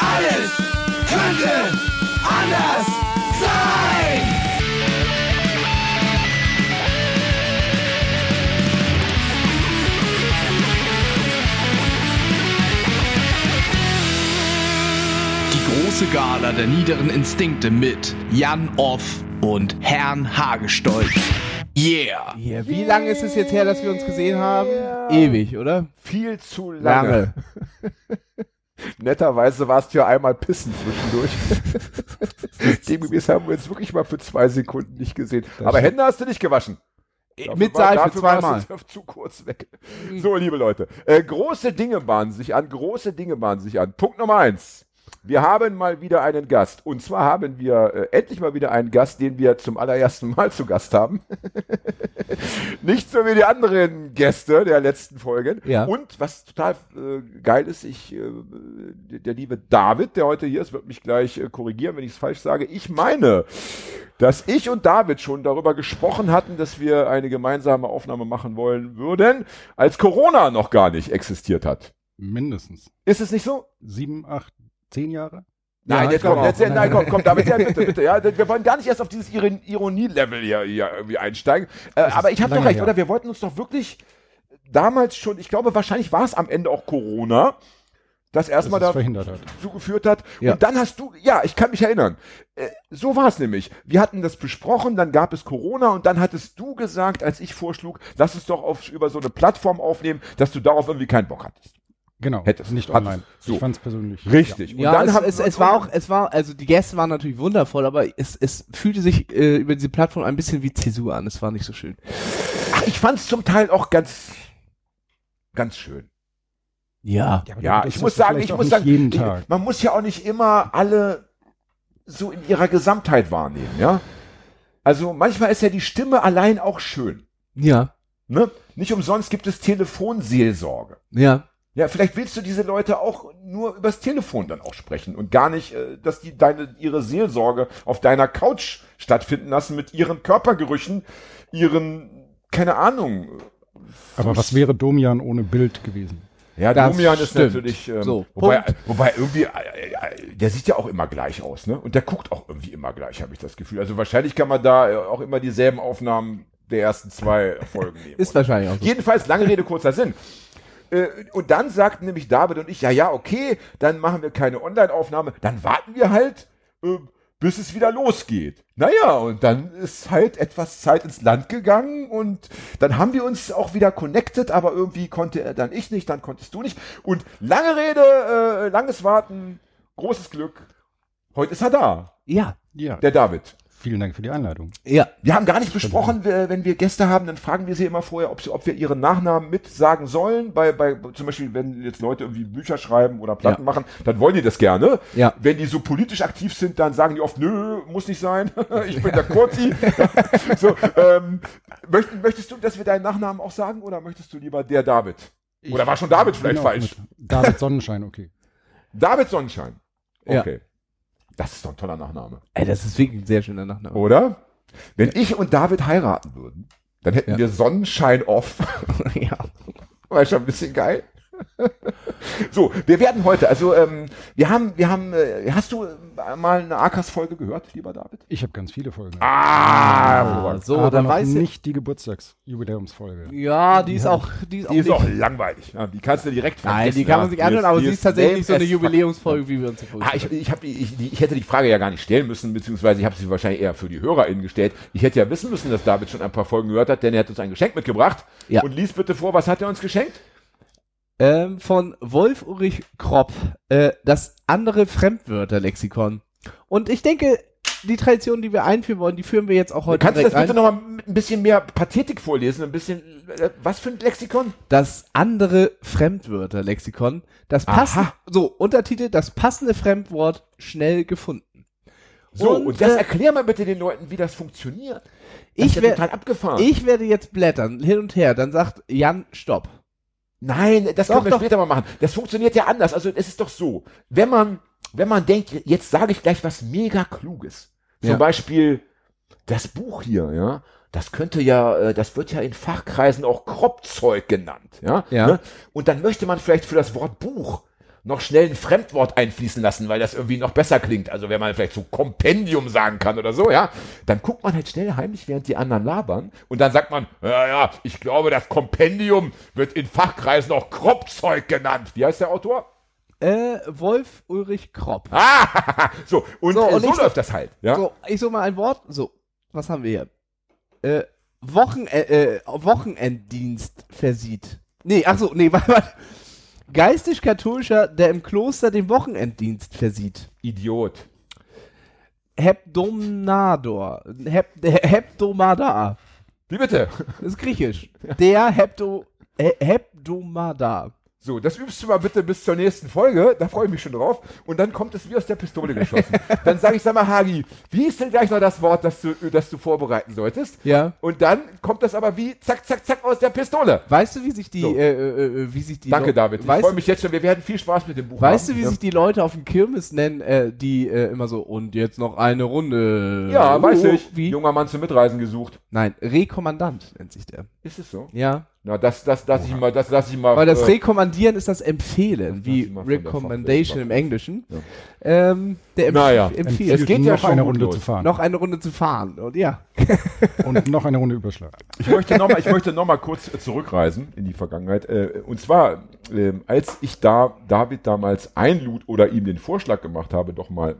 Alles könnte anders sein. Die große Gala der niederen Instinkte mit Jan Off und Herrn Hagestolz. Yeah! Yeah. Wie lange ist es jetzt her, dass wir uns gesehen haben? Ewig, oder? Viel zu lange. Netterweise warst du ja einmal pissen zwischendurch. Demgemäß haben wir uns wirklich mal für zwei Sekunden nicht gesehen. Aber Hände hast du nicht gewaschen. Dafür Mit war- Seife zweimal. Zu kurz weg. So, liebe Leute. Äh, große Dinge bahnen sich an. Große Dinge bahnen sich an. Punkt Nummer eins. Wir haben mal wieder einen Gast. Und zwar haben wir äh, endlich mal wieder einen Gast, den wir zum allerersten Mal zu Gast haben. Nicht so wie die anderen Gäste der letzten Folgen. Ja. Und was total äh, geil ist, ich, äh, der, liebe David, der heute hier ist, wird mich gleich äh, korrigieren, wenn ich es falsch sage. Ich meine, dass ich und David schon darüber gesprochen hatten, dass wir eine gemeinsame Aufnahme machen wollen würden, als Corona noch gar nicht existiert hat. Mindestens. Ist es nicht so? Sieben, acht, zehn Jahre? Nein, Ja, jetzt komm, jetzt, nein, komm, komm, David, ja, bitte, bitte, ja, wir wollen gar nicht erst auf dieses Iron- Ironie-Level hier, hier irgendwie einsteigen. Äh, aber ich habe doch recht, her. oder? Wir wollten uns doch wirklich damals schon, ich glaube, wahrscheinlich war es am Ende auch Corona, das erstmal da verhindert hat. zugeführt hat. Ja. Und dann hast du, ja, ich kann mich erinnern. Äh, so war es nämlich. Wir hatten das besprochen, dann gab es Corona und dann hattest du gesagt, als ich vorschlug, lass es doch auf, über so eine Plattform aufnehmen, dass du darauf irgendwie keinen Bock hattest. Genau. Hättest- nicht hattest- online. so. Ich fand es persönlich. Richtig. Ja, es, haben es, es war auch, es war, also die Gäste waren natürlich wundervoll, aber es, es fühlte sich äh, über diese Plattform ein bisschen wie Zäsur an. Es war nicht so schön. Ach, ich fand es zum Teil auch ganz, ganz schön. Ja. Ja, das ich muss sagen, ich muss sagen, jeden ich, Tag. man muss ja auch nicht immer alle so in ihrer Gesamtheit wahrnehmen, ja. Also manchmal ist ja die Stimme allein auch schön. Ja. Ne? Nicht umsonst gibt es Telefonseelsorge. Ja. Ja, vielleicht willst du diese Leute auch nur übers Telefon dann auch sprechen und gar nicht, äh, dass die deine ihre Seelsorge auf deiner Couch stattfinden lassen mit ihren Körpergerüchen, ihren keine Ahnung. Aber was wäre Domian ohne Bild gewesen? Ja, Das Domian ist stimmt. natürlich, ähm, So, wobei, wobei irgendwie, äh, äh, der sieht ja auch immer gleich aus, ne? Und der guckt auch irgendwie immer gleich, habe ich das Gefühl. Also wahrscheinlich kann man da äh, auch immer dieselben Aufnahmen der ersten zwei Folgen nehmen. Ist wahrscheinlich auch so. Jedenfalls, lange Rede, kurzer Sinn. Äh, Und dann sagten nämlich David und ich, ja, ja, okay, dann machen wir keine Online-Aufnahme, dann warten wir halt, äh, bis es wieder losgeht. Naja, und dann ist halt etwas Zeit ins Land gegangen und dann haben wir uns auch wieder connected, aber irgendwie konnte er dann ich nicht, dann konntest du nicht. Und lange Rede, äh, langes Warten, großes Glück. Heute ist er da, Ja. Ja. der David. Vielen Dank für die Einladung. Ja. Wir haben gar nicht besprochen, wenn wir Gäste haben, dann fragen wir sie immer vorher, ob, sie, ob wir ihren Nachnamen mit sagen sollen. Bei, bei zum Beispiel, wenn jetzt Leute irgendwie Bücher schreiben oder Platten Ja. machen, dann wollen die das gerne. Ja. Wenn die so politisch aktiv sind, dann sagen die oft, nö, muss nicht sein. ich bin der Kurzi. so, ähm, möcht, möchtest du, dass wir deinen Nachnamen auch sagen oder möchtest du lieber der David? Oder war schon David vielleicht falsch? David Sonnenschein, okay. David Sonnenschein. Ja. Das ist doch ein toller Nachname. Ey, das ist wirklich ein sehr schöner Nachname. Oder? Wenn ich und David heiraten würden, dann hätten Ja. wir Sonnenschein off. ja. War schon ein bisschen geil. so, wir werden heute, also ähm, wir haben, wir haben, äh, hast du äh, mal eine Arkas-Folge gehört, lieber David? Ich habe ganz viele Folgen. Ah, so, aber dann noch weiß ich. nicht die Geburtstagsjubiläumsfolge. Ja, die ist auch, die ist auch Die ist nicht. auch langweilig. Ja, die kannst du direkt Nein, die kann man sich anhören, aber sie ist tatsächlich nicht so eine. Jubiläumsfolge, wie wir uns sie Ah, vorgestellt ich, ich, hab, die- ich, die- ich hätte die Frage ja gar nicht stellen müssen, beziehungsweise ich habe sie wahrscheinlich eher für die HörerInnen gestellt. Ich hätte ja wissen müssen, dass David schon ein paar Folgen gehört hat, denn er hat uns ein Geschenk mitgebracht. Ja. Und lies bitte vor, was hat er uns geschenkt? Ähm, von Wolf Ulrich Kropp, äh, das andere Fremdwörterlexikon. Und ich denke, die Tradition, die wir einführen wollen, die führen wir jetzt auch heute Kannst du das bitte nochmal mit ein bisschen mehr Pathetik vorlesen? Ein bisschen, äh, was für ein Lexikon? Das andere Fremdwörterlexikon. Das passende, so, Untertitel, das passende Fremdwort schnell gefunden. So, Und, und, das äh, erklär mal bitte den Leuten, wie das funktioniert. Das Ich ist ja wer- total abgefahren. Ich werde jetzt blättern, hin und her, dann sagt Jan, stopp. Nein, das Doch, können wir doch. später mal machen. Das funktioniert ja anders. Also es ist doch so, wenn man, wenn man denkt, jetzt sage ich gleich was mega Kluges. Zum Ja. Beispiel das Buch hier, ja. Das könnte ja, äh, das wird ja in Fachkreisen auch Kropfzeug genannt, ja. Ja. Ne? Und dann möchte man vielleicht für das Wort Buch noch schnell ein Fremdwort einfließen lassen, weil das irgendwie noch besser klingt. Also wenn man vielleicht so Kompendium sagen kann oder so, ja, dann guckt man halt schnell heimlich, während die anderen labern. Und dann sagt man, ja, ja, ich glaube, das Kompendium wird in Fachkreisen auch Kropfzeug genannt. Wie heißt der Autor? Äh, Wolf Ulrich Kropp. Ah, so, und So, so, und äh, so läuft das halt. Ja? So, ich so mal ein Wort. So, was haben wir hier? Äh, Wochen, äh, äh, Wochenenddienst versieht. Nee, ach so, nee, warte, warte. Geistig-katholischer, der im Kloster den Wochenenddienst versieht. Idiot. Hebdomnador. Hep, Hebdomadar. Wie bitte? Das ist griechisch. Der Hebdo, He- Hebdomadar. So, das übst du mal bitte bis zur nächsten Folge. Da freue ich mich schon drauf. Und dann kommt es wie aus der Pistole geschossen. dann sage ich, sag mal, Hagi, wie ist denn gleich noch das Wort, das du, das du vorbereiten solltest? Ja. Und dann kommt das aber wie zack, zack, zack aus der Pistole. Weißt du, wie sich die, So. äh, äh, äh, wie sich die Danke, Leu- David. Ich weißt, freue mich jetzt schon. Wir werden viel Spaß mit dem Buch Weißt haben. du, wie sich die Leute auf dem Kirmes nennen, äh, die äh, immer so, und jetzt noch eine Runde. Ja, Uh, weiß ich. Wie? Junger Mann zum Mitreisen gesucht. Nein, Rekommandant nennt sich der. Ist es so? Ja. Na, das, das, das ich mal, das lasse ich mal. Weil das äh, Rekommandieren ist das Empfehlen, lass wie Recommendation im Englischen. Ja. Ähm, der empf Naja. empfiehlt, Es geht ja noch schon eine Runde los. zu fahren. noch eine Runde zu fahren. Und ja. Und noch eine Runde überschlagen. Ich möchte noch mal, ich möchte noch mal kurz zurückreisen in die Vergangenheit. Äh, und zwar, ähm, als ich da David damals einlud oder ihm den Vorschlag gemacht habe, doch mal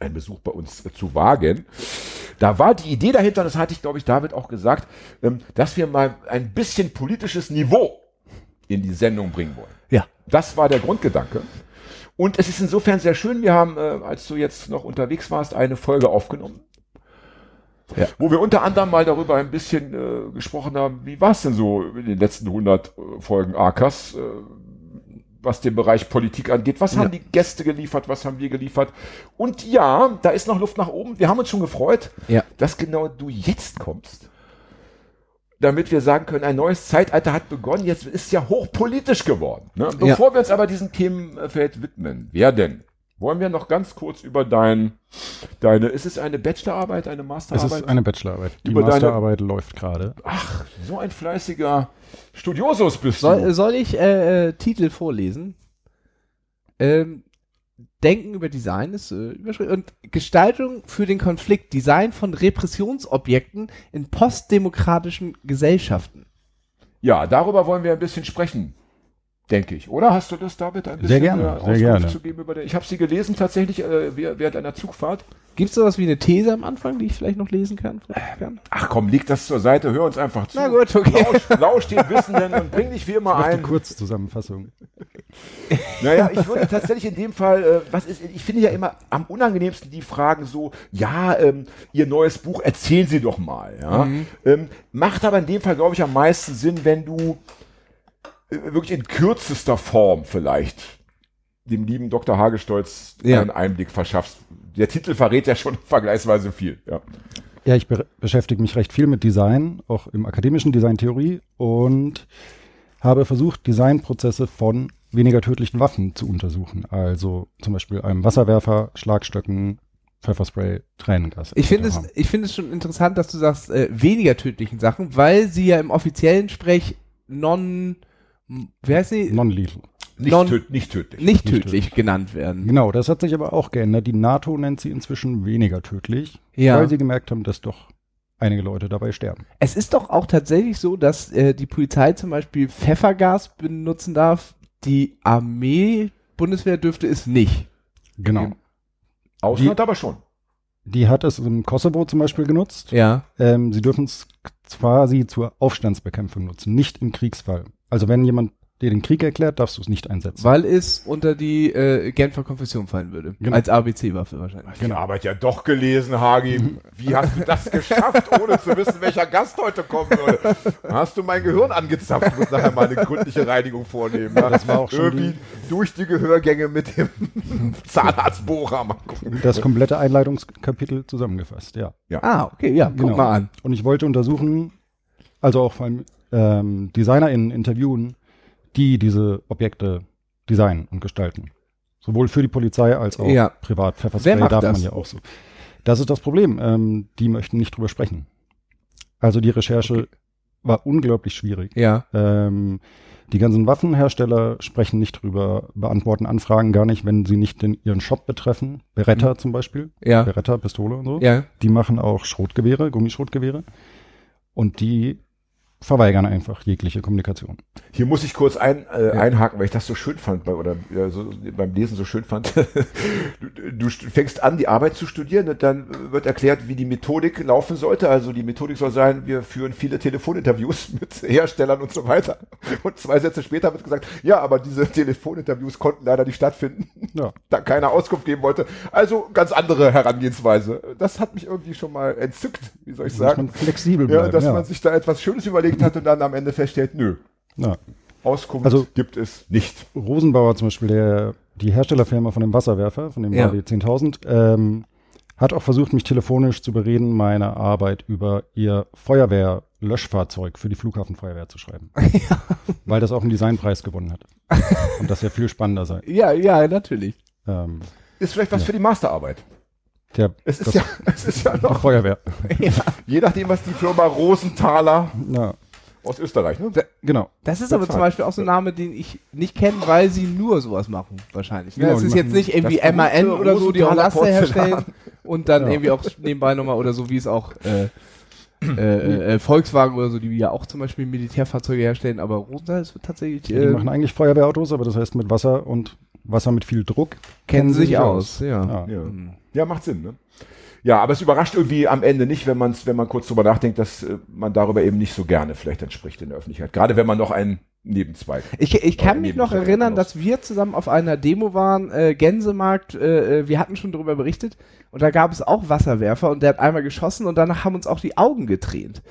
einen Besuch bei uns äh, zu wagen, da war die Idee dahinter, das hatte ich, glaube ich, David auch gesagt, ähm, dass wir mal ein bisschen politisches Niveau in die Sendung bringen wollen. Ja. Das war der Grundgedanke. Und es ist insofern sehr schön, wir haben, äh, als du jetzt noch unterwegs warst, eine Folge aufgenommen. Ja. Wo wir unter anderem mal darüber ein bisschen äh, gesprochen haben, wie war es denn so in den letzten 100 äh, Folgen AKAS, äh, was den Bereich Politik angeht. Was Ja. haben die Gäste geliefert, was haben wir geliefert? Und ja, da ist noch Luft nach oben. Wir haben uns schon gefreut, Ja. dass genau du jetzt kommst. Damit wir sagen können, ein neues Zeitalter hat begonnen, jetzt ist ja hochpolitisch geworden. Ne? Ja. Bevor wir uns aber diesem Themenfeld widmen, wer denn? Wollen wir noch ganz kurz über dein, deine, ist es eine Bachelorarbeit, eine Es Masterarbeit? ist eine Bachelorarbeit. Die Über deine- Masterarbeit läuft gerade. Ach, so ein fleißiger Studiosus bist Soll, du. soll ich äh, äh, Titel vorlesen? Ähm, Denken über Design ist äh, Überschrift und Gestaltung für den Konflikt. Design von Repressionsobjekten in postdemokratischen Gesellschaften. Ja, darüber wollen wir ein bisschen sprechen, denke ich. Oder hast du das, David, ein bisschen Sehr gerne, äh, sehr Auskunft gerne. zu geben über den? Ich habe sie gelesen tatsächlich äh, während einer Zugfahrt. Gibt es sowas wie eine These am Anfang, die ich vielleicht noch lesen kann? Ach komm, leg das zur Seite, hör uns einfach zu. Na gut, okay. Lausch, lausch den Wissenden und bring dich wie immer die ein. Kurzzusammenfassung. Naja, ich würde tatsächlich in dem Fall, äh, was ist, ich finde ja immer am unangenehmsten die Fragen so, ja, ähm, Ihr neues Buch, erzählen Sie doch mal. Ja? Mhm. Ähm, macht aber in dem Fall, glaube ich, am meisten Sinn, wenn du äh, wirklich in kürzester Form vielleicht dem lieben Dr. Hagestolz Ja. einen Einblick verschaffst. Der Titel verrät ja schon vergleichsweise viel. Ja. Ja, ich be beschäftige mich recht viel mit Design, auch im akademischen Designtheorie und habe versucht, Designprozesse von weniger tödlichen Waffen zu untersuchen. Also zum Beispiel einem Wasserwerfer, Schlagstöcken, Pfefferspray, Tränengas. Ich finde es, ich finde es schon interessant, dass du sagst, äh, weniger tödlichen Sachen, weil sie ja im offiziellen Sprech non, wie heißt sie? Non-lethal. Nicht, Non- töd nicht tödlich. nicht nicht tödlich genannt werden. Genau, das hat sich aber auch geändert. Die NATO nennt sie inzwischen weniger tödlich, Ja. weil sie gemerkt haben, dass doch einige Leute dabei sterben. Es ist doch auch tatsächlich so, dass äh, die Polizei zum Beispiel Pfeffergas benutzen darf. Die Armee, Bundeswehr dürfte es nicht. Genau. Ausland aber schon. Die hat es im Kosovo zum Beispiel genutzt. Ja. Ähm, sie dürfen es quasi zur Aufstandsbekämpfung nutzen, nicht im Kriegsfall. Also wenn jemand dir den Krieg erklärt, darfst du es nicht einsetzen. Weil es unter die äh, Genfer Konfession fallen würde. Genau. Als ABC-Waffe wahrscheinlich. Die Arbeit ja doch gelesen, Hagi. Wie hast du das geschafft, ohne zu wissen, welcher Gast heute kommen würde? Hast du mein Gehirn angezapft, muss nachher mal eine gründliche Reinigung vornehmen. Ja? Das war auch schon Irgendwie durch die Gehörgänge mit dem Zahnarztbohrer mal gucken. Das komplette Einleitungskapitel zusammengefasst, ja. Ah, okay, ja, guck Genau. mal an. Und ich wollte untersuchen, also auch vor allem ähm, DesignerInnen interviewen, die diese Objekte designen und gestalten. Sowohl für die Polizei als auch Ja. privat. Wer Pfefferspray macht darf das? man ja auch so. Das ist das Problem. Ähm, die möchten nicht drüber sprechen. Also die Recherche war unglaublich schwierig. Ja. Ähm, Die ganzen Waffenhersteller sprechen nicht drüber, beantworten Anfragen gar nicht, wenn sie nicht den, ihren Shop betreffen. Beretta zum Beispiel. Ja. Beretta, Pistole und so. Ja. Die machen auch Schrotgewehre, Gummischrotgewehre. Und die verweigern einfach jegliche Kommunikation. Hier muss ich kurz ein, äh, einhaken, weil ich das so schön fand, bei, oder ja, so, beim Lesen so schön fand. du, du st- fängst an, die Arbeit zu studieren und dann wird erklärt, wie die Methodik laufen sollte. Also die Methodik soll sein, wir führen viele Telefoninterviews mit Herstellern und so weiter. Und zwei Sätze später wird gesagt, ja, aber diese Telefoninterviews konnten leider nicht stattfinden, Ja. da keiner Auskunft geben wollte. Also ganz andere Herangehensweise. Das hat mich irgendwie schon mal entzückt, wie soll ich sagen. man flexibel Ja, bleiben. dass ja. man sich da etwas Schönes überlegt hat und dann am Ende feststellt, nö, ja. Auskunft Also- gibt es nicht. Rosenbauer zum Beispiel, der, die Herstellerfirma von dem Wasserwerfer, von dem Ja. HW 10.000, ähm, hat auch versucht, mich telefonisch zu bereden, meine Arbeit über ihr Feuerwehr-Löschfahrzeug für die Flughafenfeuerwehr zu schreiben. Weil das auch einen Designpreis gewonnen hat. Und das ja viel spannender sei. Ja, ja, natürlich. Ähm, Ist vielleicht was für die Masterarbeit. Der, Es ist das- ja, es ist ja die noch, Feuerwehr. je nachdem, was die Firma Rosenthaler Ja, aus Österreich, ne? genau. Das ist aber zum Beispiel auch so ein Name, den ich nicht kenne, weil sie nur sowas machen, wahrscheinlich. Ne? Genau, es die ist jetzt nicht irgendwie das MAN oder so, die auch Laster herstellen und dann Ja. irgendwie auch nebenbei nochmal oder so, wie es auch äh, äh, äh, Volkswagen oder so, die ja auch zum Beispiel Militärfahrzeuge herstellen, aber Rosenthal ist tatsächlich, Die äh, machen eigentlich Feuerwehrautos, aber das heißt mit Wasser und Wasser mit viel Druck. kennen sie sich sich aus. Ja. Ja. Ja. Mhm. Ja, macht Sinn, ne? Ja, aber es überrascht irgendwie am Ende nicht, wenn man wenn man kurz drüber nachdenkt, dass äh, man darüber eben nicht so gerne vielleicht entspricht in der Öffentlichkeit. Gerade wenn man noch einen Nebenzweig. Ich, ich kann mich noch erinnern, dass wir zusammen auf einer Demo waren, äh, Gänsemarkt, äh, äh, wir hatten schon darüber berichtet und da gab es auch Wasserwerfer und der hat einmal geschossen und danach haben uns auch die Augen getränt.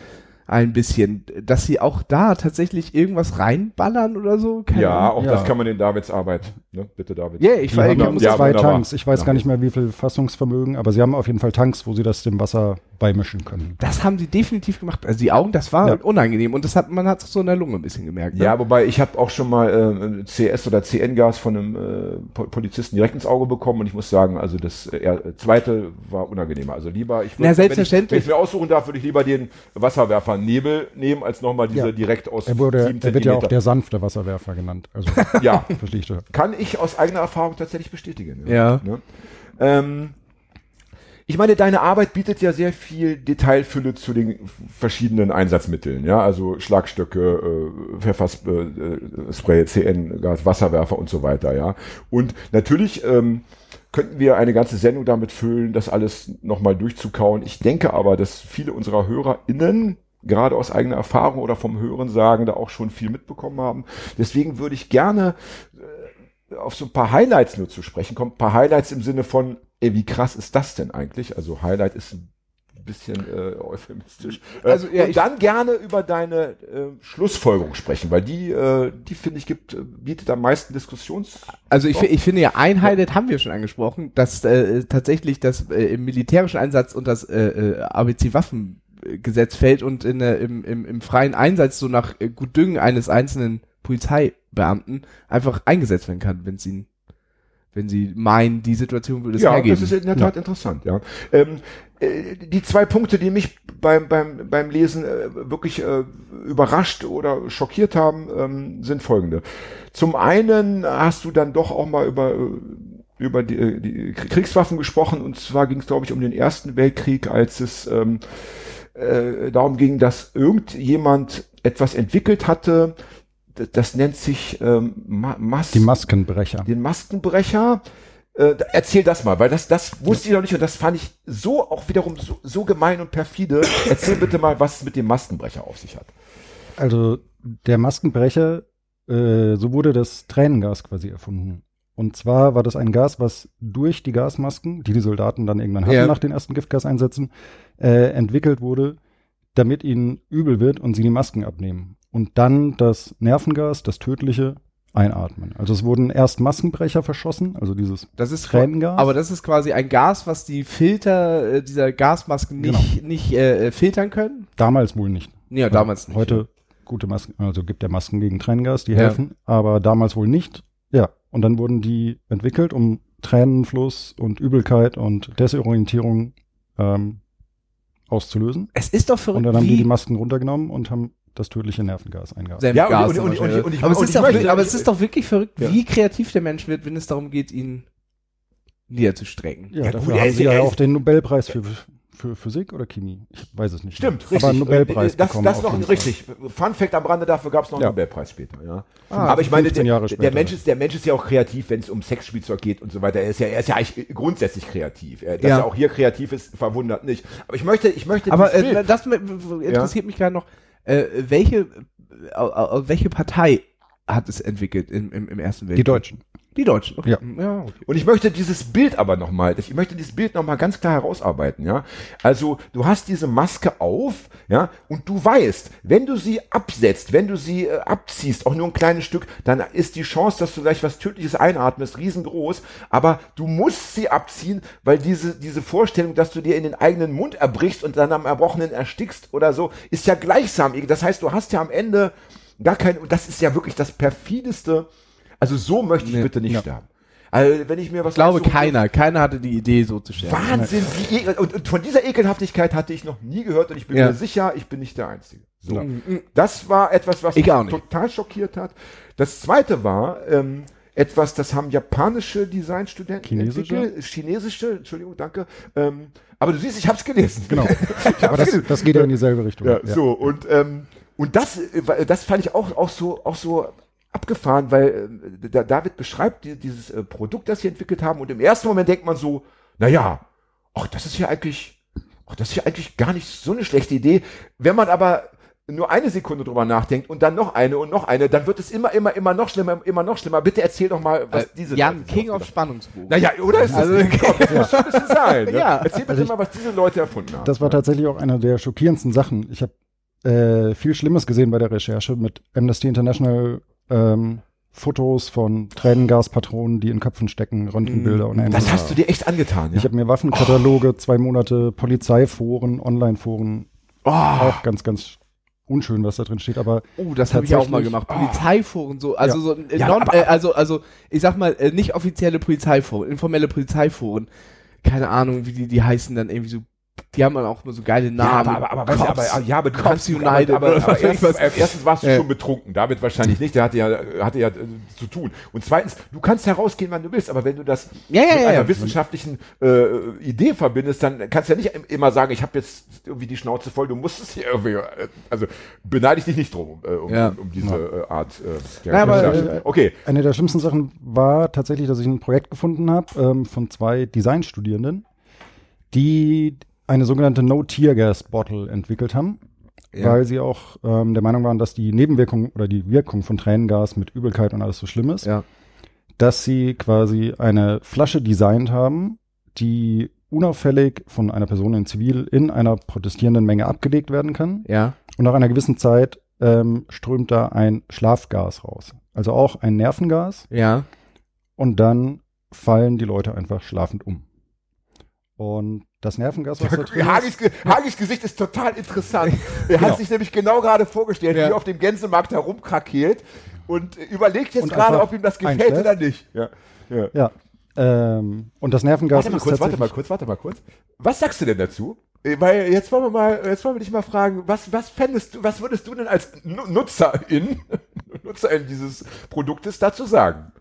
Ein bisschen, dass sie auch da tatsächlich irgendwas reinballern oder so. Keine Ja, Ahnung. auch Ja. das kann man in Davids Arbeit, ne? Bitte David. Ja, ich war haben ja, zwei wunderbar. Tanks. Ich weiß Ja. gar nicht mehr, wie viel Fassungsvermögen, aber sie haben auf jeden Fall Tanks, wo sie das dem Wasser beimischen können. Das haben sie definitiv gemacht. Also die Augen, das war Ja. unangenehm und das hat man hat so in der Lunge ein bisschen gemerkt. ne? Ja, wobei ich habe auch schon mal äh, CS oder CN-Gas von einem äh, Po- Polizisten direkt ins Auge bekommen und ich muss sagen, also das äh, zweite war unangenehmer. Also lieber, ich Na, würd- selbstverständlich. Wenn ich, wenn ich mir aussuchen darf, würde ich lieber den Wasserwerfer Nebel nehmen, als nochmal diese Ja. direkt aus Er, wurde, er wird ja auch der sanfte Wasserwerfer genannt. Also Ja, verstehe ich kann ich aus eigener Erfahrung tatsächlich bestätigen. Ja. Ne? Ähm, ich meine, deine Arbeit bietet ja sehr viel Detailfülle zu den verschiedenen Einsatzmitteln, ja, also Schlagstöcke, äh, Pfefferspray, äh, Spray, CN, Gas, Wasserwerfer und so weiter, ja. Und natürlich ähm, könnten wir eine ganze Sendung damit füllen, das alles nochmal durchzukauen. Ich denke aber, dass viele unserer HörerInnen gerade aus eigener Erfahrung oder vom Hören sagen, da auch schon viel mitbekommen haben. Deswegen würde ich gerne auf so ein paar Highlights nur zu sprechen kommen. Ein paar Highlights im Sinne von, ey, wie krass ist das denn eigentlich? Also Highlight ist ein bisschen äh, euphemistisch. Äh, Also, ja, und dann gerne über deine äh, Schlussfolgerung sprechen, weil die, äh, die finde ich, gibt, äh, bietet am meisten Diskussions. Also ich, ich finde ja, ein Highlight haben wir schon angesprochen, dass äh, tatsächlich das äh, im militärischen Einsatz und das äh, äh, ABC-Waffengesetz fällt und in, der im, im, im freien Einsatz so nach äh, Gutdüngen eines einzelnen Polizeibeamten einfach eingesetzt werden kann, wenn sie wenn sie meinen, die Situation würde es ja, hergeben. das ist in der Tat interessant, ja. Ähm, äh, die zwei Punkte, die mich beim, beim, beim Lesen äh, wirklich äh, überrascht oder schockiert haben, ähm, sind folgende. Zum einen hast du dann doch auch mal über äh, über die, äh, die Kriegswaffen gesprochen und zwar ging es glaube ich um den Ersten Weltkrieg, als es ähm, äh, darum ging, dass irgendjemand etwas entwickelt hatte, das, nennt sich ähm, Ma Mas Die Maskenbrecher. den Maskenbrecher. Äh, erzähl das mal, weil das, das wusste ich noch nicht und das fand ich so auch wiederum so, so gemein und perfide. Erzähl bitte mal, was es mit dem Maskenbrecher auf sich hat. Also der Maskenbrecher, äh, so wurde das Tränengas quasi erfunden. Und zwar war das ein Gas, was durch die Gasmasken, die die Soldaten dann irgendwann hatten Ja. nach den ersten Giftgaseinsätzen, äh, entwickelt wurde, damit ihnen übel wird und sie die Masken abnehmen. Und dann das Nervengas, das tödliche, einatmen. Also es wurden erst Maskenbrecher verschossen, also dieses Das ist Tränengas. Aber das ist quasi ein Gas, was die Filter äh, dieser Gasmasken nicht, nicht äh, filtern können. damals wohl nicht. Ja, damals nicht. Heute gute Masken, also gibt ja Masken gegen Tränengas, die Ja. helfen, aber damals wohl nicht. Ja, und dann wurden die entwickelt, um Tränenfluss und Übelkeit und Desorientierung ähm, auszulösen. Es ist doch verrückt, Und dann haben die die Masken runtergenommen und haben das tödliche Nervengas. Senfgas Ja, und- zum und- Beispiel. und- und ich- aber, es ist doch, aber es ist doch wirklich verrückt, Ja. wie kreativ der Mensch wird, wenn es darum geht, ihn niederzustrecken. Ja, Ja, dafür gut, er haben sie ja auch den Nobelpreis für, für Physik oder Chemie. Ich weiß es nicht. Stimmt, mehr. richtig. Aber einen Nobelpreis das, bekommen. das noch richtig. Fun Fact am Rande, dafür gab es noch einen Ja. Nobelpreis später. Ja. Ah, Aber ich meine, 15 der, Jahre der. Mensch ist, der Mensch ist ja auch kreativ, wenn es um Sexspielzeug geht und so weiter. Er ist ja, er ist ja eigentlich grundsätzlich kreativ. Er- Dass Ja. er auch hier kreativ ist, verwundert nicht. Aber ich möchte, ich möchte Aber äh, das interessiert mich gerade noch, äh, welche, welche Partei hat es entwickelt im, im, im Ersten Weltkrieg? Die Deutschen. Die Deutschen, okay. Ja. ja okay. Und ich möchte dieses Bild aber nochmal, ich möchte dieses Bild nochmal ganz klar herausarbeiten, ja. Also, du hast diese Maske auf, ja, und du weißt, wenn du sie absetzt, wenn du sie äh, abziehst, auch nur ein kleines Stück, dann ist die Chance, dass du gleich was Tödliches einatmest, riesengroß, aber du musst sie abziehen, weil diese, diese Vorstellung, dass du dir in den eigenen Mund erbrichst und dann am Erbrochenen erstickst oder so, ist ja gleichsam. Das heißt, du hast ja am Ende gar kein, und das ist ja wirklich das perfideste, also so möchte ich Nee, bitte nicht ja. sterben. Also, wenn ich mir was Ich glaube, keiner, keiner hatte die Idee, so zu sterben. Wahnsinn, wie ekel. Und, und von dieser Ekelhaftigkeit hatte ich noch nie gehört und ich bin Ja. mir sicher, ich bin nicht der Einzige. So. Ja. Das war etwas, was Ich mich total schockiert hat. Das zweite war ähm, etwas, das haben japanische Designstudenten Chinesische? entwickelt. Chinesische, Entschuldigung, danke. Ähm, aber du siehst, ich habe es gelesen. Genau. Aber das, das geht ja in dieselbe Richtung. Ja, so und ähm, und das äh, das fand ich auch auch so auch so abgefahren, weil äh, da- David beschreibt die, dieses äh, Produkt, das sie entwickelt haben und im ersten Moment denkt man so, na ja, ach das ist ja eigentlich, ach das ist ja eigentlich gar nicht so eine schlechte Idee. Wenn man aber nur eine Sekunde drüber nachdenkt und dann noch eine und noch eine, dann wird es immer, immer, immer noch schlimmer, immer noch schlimmer. Bitte erzähl doch mal, was Äh, diese Jan, Leute King of Spannungsbogen. Naja, oder ist das, Also, also, das muss schon ein bisschen sein. Ne? Ja. Erzähl bitte Also ich- mal, was diese Leute erfunden haben. Das war tatsächlich auch eine der schockierendsten Sachen. Ich habe äh, viel Schlimmes gesehen bei der Recherche mit Amnesty International ähm, Fotos von Tränengaspatronen, die in Köpfen stecken, Röntgenbilder und ähnliches. das hast du dir echt angetan, ja? Ich habe mir Waffenkataloge, zwei Monate Polizeiforen, Online-Foren, oh, auch ganz, ganz unschön, was da drin steht, aber Oh, das habe ich auch mal gemacht. Polizeiforen, so, also Ja. so, äh, Ja, non, äh, also, also, ich sag mal, äh, nicht offizielle Polizeiforen, informelle Polizeiforen. Keine Ahnung, wie die, die heißen dann irgendwie so, die haben dann auch immer so geile Ja, Namen. aber, aber, aber, weißt du, Cops. aber, ja, aber du Cops kannst, United aber, aber, aber erstens, was. äh, erstens warst du Ja. schon betrunken, David wahrscheinlich nicht, der hatte ja, hatte ja äh, zu tun. Und zweitens, du kannst herausgehen, wann du willst, aber wenn du das Ja, ja, mit ja, einer ja. wissenschaftlichen äh, Idee verbindest, dann kannst du ja nicht im- immer sagen, ich habe jetzt irgendwie die Schnauze voll, du musst es hier irgendwie, äh, also beneide ich dich nicht drum, äh, um, Ja. um, um diese äh, Art äh, Ja, aber, äh, Okay, Eine der schlimmsten Sachen war tatsächlich, dass ich ein Projekt gefunden habe ähm, von zwei Designstudierenden, die eine sogenannte No-Tear-Gas-Bottle entwickelt haben, Ja. weil sie auch ähm, der Meinung waren, dass die Nebenwirkung oder die Wirkung von Tränengas mit Übelkeit und alles so schlimm ist, Ja. dass sie quasi eine Flasche designt haben, die unauffällig von einer Person in Zivil in einer protestierenden Menge abgelegt werden kann. Ja. Und nach einer gewissen Zeit ähm, strömt da ein Schlafgas raus. Also auch ein Nervengas. Ja. Und dann fallen die Leute einfach schlafend um. Und das Nervengas, was da drin Hagis, ist, Hagis Gesicht ist total interessant. Er hat Genau. sich nämlich genau gerade vorgestellt, Ja. wie er auf dem Gänsemarkt herumkrakeelt und überlegt jetzt Und gerade, ob ihm das gefällt einschläft. oder nicht. Ja. Ja. ja. Ähm, und das Nervengas Warte mal ist kurz, warte mal kurz, warte mal kurz. Was sagst du denn dazu? Äh, Weil jetzt wollen wir mal, jetzt wollen wir dich mal fragen, was, was fändest du, was würdest du denn als Nu- Nutzerin, Nutzerin dieses Produktes dazu sagen?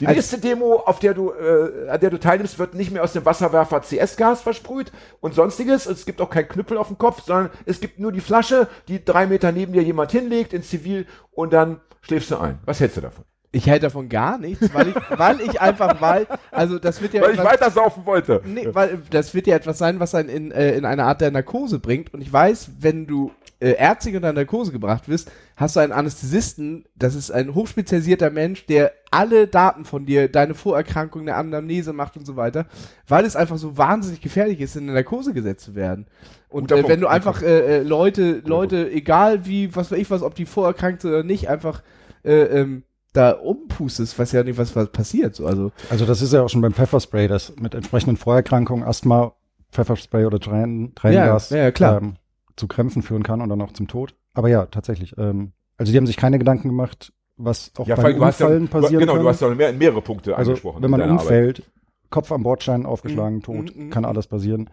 Die nächste Demo, auf der du, äh, an der du teilnimmst, wird nicht mehr aus dem Wasserwerfer CS-Gas versprüht und sonstiges. Es gibt auch keinen Knüppel auf dem Kopf, sondern es gibt nur die Flasche, die drei Meter neben dir jemand hinlegt in Zivil und dann schläfst du ein. Was hältst du davon? Ich hätte davon gar nichts, weil ich, weil ich einfach weil, also das wird ja Weil ich etwas- weiter saufen wollte. Nee, weil das wird ja etwas sein, was einen in, äh, in eine Art der Narkose bringt. Und ich weiß, wenn du äh, ärztlich unter Narkose gebracht wirst, hast du einen Anästhesisten, das ist ein hochspezialisierter Mensch, der alle Daten von dir, deine Vorerkrankung, eine Anamnese macht und so weiter, weil es einfach so wahnsinnig gefährlich ist, in eine Narkose gesetzt zu werden. Und äh, wenn du einfach äh, äh, Leute, Leute, egal wie, was weiß ich was, ob die vorerkrankt sind oder nicht, einfach äh, ähm, da umpustest, weiß ja nicht, was, was passiert. So, also Also das ist ja auch schon beim Pfefferspray, das mit entsprechenden Vorerkrankungen, Asthma, Pfefferspray oder Tränen, Tränengas Ja, ja, klar. Ähm, zu Krämpfen führen kann und dann auch zum Tod. Aber ja, tatsächlich. Ähm, also die haben sich keine Gedanken gemacht, was auch Ja, bei ja, Unfällen du, passieren genau, kann. du hast ja mehr, mehrere Punkte also angesprochen. wenn man deiner Arbeit. umfällt, Kopf am Bordstein aufgeschlagen, Mm, tot, mm, mm, kann mm. alles passieren.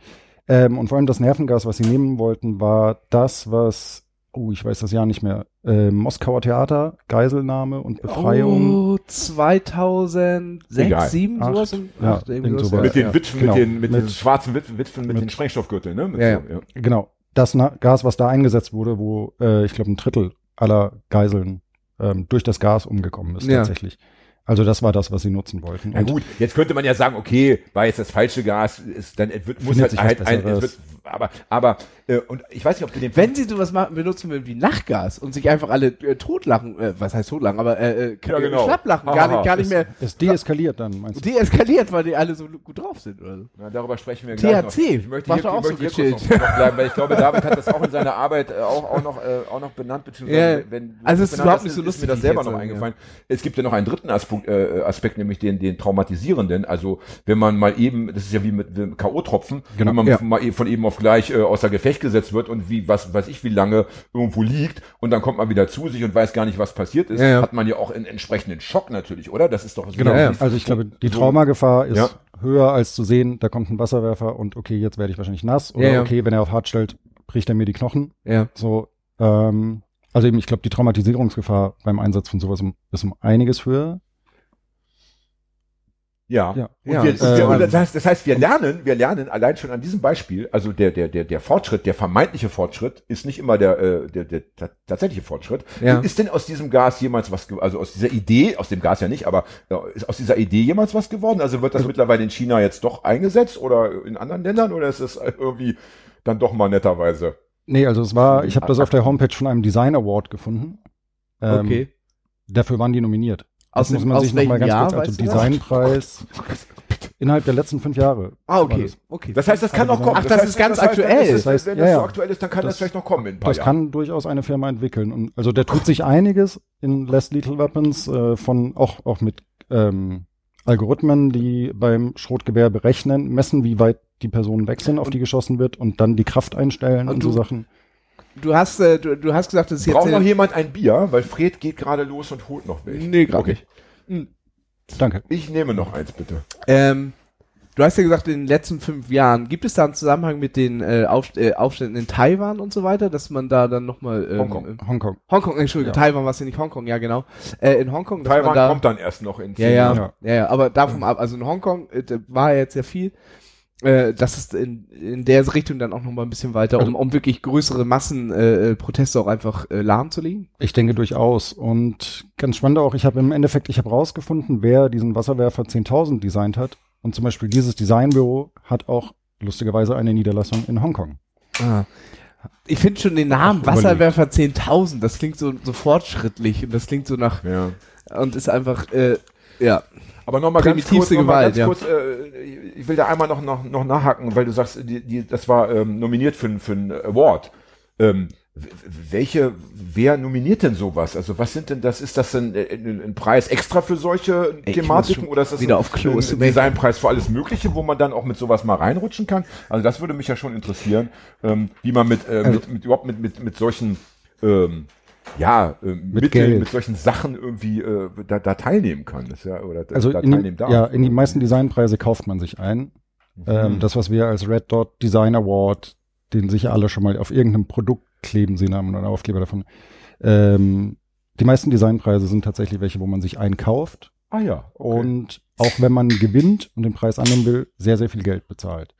Ähm, und vor allem das Nervengas, was sie nehmen wollten, war das, was oh, ich weiß das Jahr nicht mehr, äh, Moskauer Theater, Geiselnahme und Befreiung. Oh, 2006, Egal. 7, Acht, sowas? ja, sowas, mit den ja. Witwen, genau. mit den, mit, den Mit- schwarzen Witwen, Witwen mit, mit- den Sprengstoffgürteln, ne? Mit Ja, so, ja. Genau. Das Gas, was da eingesetzt wurde, wo äh, ich glaube ein Drittel aller Geiseln ähm, durch das Gas umgekommen ist Ja. tatsächlich. Also das war das, was sie nutzen wollten. Na gut, jetzt könnte man ja sagen, okay, war jetzt das falsche Gas, ist, dann wird, muss halt, sich halt was ein, es wird, aber, aber, äh, und ich weiß nicht, ob du den Wenn sie sowas machen, benutzen würden wie Lachgas und sich einfach alle äh, totlachen, äh, was heißt totlachen, aber äh, äh, Ja, genau. schlapplachen, gar nicht, gar nicht mehr es deeskaliert dann, meinst du? deeskaliert, weil die alle so gut drauf sind. Oder so. Na, darüber sprechen wir gleich noch. THC, Ich möchte hier, auch ich so möchte hier kurz noch, noch bleiben, weil ich glaube, David hat das auch in seiner Arbeit äh, auch, auch, noch, äh, auch noch benannt, beziehungsweise Ja, wenn du also es ist überhaupt nicht so ist lustig, mir das selber noch jetzt sage, eingefallen. Es gibt ja noch einen dritten Aspekt, äh, Aspekt nämlich den, den traumatisierenden, also wenn man mal eben, das ist ja wie mit, K.O.-Tropfen, Genau. wenn man Ja. mal eben von eben auf gleich äh, außer Gefecht gesetzt wird und wie, was weiß ich, wie lange irgendwo liegt und dann kommt man wieder zu sich und weiß gar nicht, was passiert ist, Ja, ja. hat man ja auch einen entsprechenden Schock natürlich, oder? Das ist doch Genau. Ja. Also ich glaube, die so- Traumagefahr ist höher als zu sehen, da kommt ein Wasserwerfer und okay, jetzt werde ich wahrscheinlich nass oder okay, wenn er auf hart stellt, bricht er mir die Knochen. Ja. So, ähm, also eben, ich glaube, die Traumatisierungsgefahr beim Einsatz von sowas ist um einiges höher. Ja. Ja. Und Ja, wir, wir, und das, heißt, das heißt, wir lernen, wir lernen allein schon an diesem Beispiel, also der, der, der, der Fortschritt, der vermeintliche Fortschritt ist nicht immer der, äh, der, der, ta- tatsächliche Fortschritt. Ja. Ist denn aus diesem Gas jemals was, also aus dieser Idee, aus dem Gas ja nicht, aber ja, ist aus dieser Idee jemals was geworden? Also wird das mittlerweile in China jetzt doch eingesetzt oder in anderen Ländern oder ist es irgendwie dann doch mal netterweise? Nee, also es war, ich habe das auf der Homepage von einem Design Award gefunden. Ähm, Okay. Dafür waren die nominiert. Das Aus muss man aus sich noch mal welchem ganz Jahr, kurz, also das? Designpreis innerhalb der letzten fünf Jahre. Ah, okay. das. okay. Das heißt, das kann noch kommen. Ach, das heißt, ist ganz heißt, aktuell. Ist Das heißt, wenn ja, das so aktuell ist, dann kann das, Das- vielleicht noch kommen in ein paar Das Jahren. kann durchaus eine Firma entwickeln. Und also da tut sich einiges in Less Lethal Weapons äh, von auch auch mit ähm, Algorithmen, die beim Schrotgewehr berechnen, messen, wie weit die Personen weg sind, auf die geschossen wird und dann die Kraft einstellen Und und, so Sachen. Du hast, äh, du, du hast gesagt, das ist jetzt. Braucht noch jemand ein Bier? Weil Fred geht gerade los und holt noch welche. Nee, gerade Okay. nicht. Danke. Ich nehme noch eins, bitte. Ähm, du hast ja gesagt, in den letzten fünf Jahren, gibt es da einen Zusammenhang mit den äh, Auf, äh, Aufständen in Taiwan und so weiter, dass man da dann nochmal. Ähm, Hongkong. äh, Hongkong. Hongkong, Entschuldigung, Ja. Taiwan war es ja nicht Hongkong, ja genau. Äh, in Hongkong, Taiwan da, kommt dann erst noch in Ja, ja. Ja. ja, ja, aber davon ab, also in Hongkong äh, war ja jetzt sehr viel, äh, das ist in, in der Richtung dann auch nochmal ein bisschen weiter, um, um wirklich größere Massen äh, äh, Proteste auch einfach äh, lahmzulegen. Ich denke durchaus. Und ganz spannend auch, ich habe im Endeffekt, ich habe rausgefunden, wer diesen Wasserwerfer 10.000 designt hat. Und zum Beispiel dieses Designbüro hat auch lustigerweise eine Niederlassung in Hongkong. Ah. Ich finde schon den Namen Ach. Wasserwerfer 10.000, das klingt so, so fortschrittlich und das klingt so nach, Ja. und ist einfach, äh, ja. Aber nochmal ganz kurz, noch mal Gewalt, ganz kurz äh, ich will da einmal noch, noch, noch nachhaken, weil du sagst, die, die, das war ähm, nominiert für, für einen Award. Ähm, welche, wer nominiert denn sowas? Also was sind denn das, ist das ein, ein, ein Preis extra für solche Ich Thematiken oder ist das wieder ein, auf Klo, ein. Designpreis für alles Mögliche, wo man dann auch mit sowas mal reinrutschen kann? Also das würde mich ja schon interessieren, ähm, wie man mit, äh, Also- mit, mit überhaupt mit, mit, mit solchen ähm, ja, äh, mit, mit, Geld. mit solchen Sachen irgendwie äh, da, da teilnehmen kann. Ja, oder da, Also da in, teilnehmen darf. ja, in die meisten Designpreise kauft man sich ein. Ähm, das, was wir als Red Dot Design Award, den sicher alle schon mal auf irgendeinem Produkt kleben sehen haben oder einen Aufkleber davon. Ähm, die meisten Designpreise sind tatsächlich welche, wo man sich einkauft Ah ja. Okay. und auch wenn man gewinnt und den Preis annehmen will, sehr, sehr viel Geld bezahlt.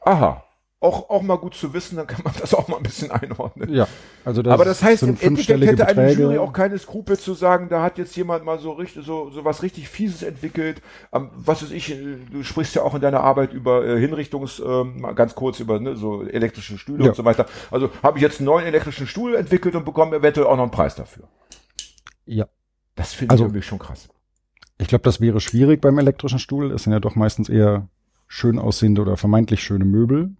Aha. Auch, auch mal gut zu wissen, dann kann man das auch mal ein bisschen einordnen. Ja, also das Aber das heißt, im Endeffekt hätte eine Beträge. Jury auch keine Skrupel zu sagen, da hat jetzt jemand mal so richtig, so, so was richtig Fieses entwickelt. Ähm, was weiß ich, äh, du sprichst ja auch in deiner Arbeit über äh, Hinrichtungs, ähm, mal ganz kurz über ne, so elektrische Stühle Ja. und so weiter. Also habe ich jetzt einen neuen elektrischen Stuhl entwickelt und bekomme eventuell auch noch einen Preis dafür. Ja. Das finde Also- ich irgendwie schon krass. Ich glaube, das wäre schwierig beim elektrischen Stuhl. Es sind ja doch meistens eher schön aussehende oder vermeintlich schöne Möbel.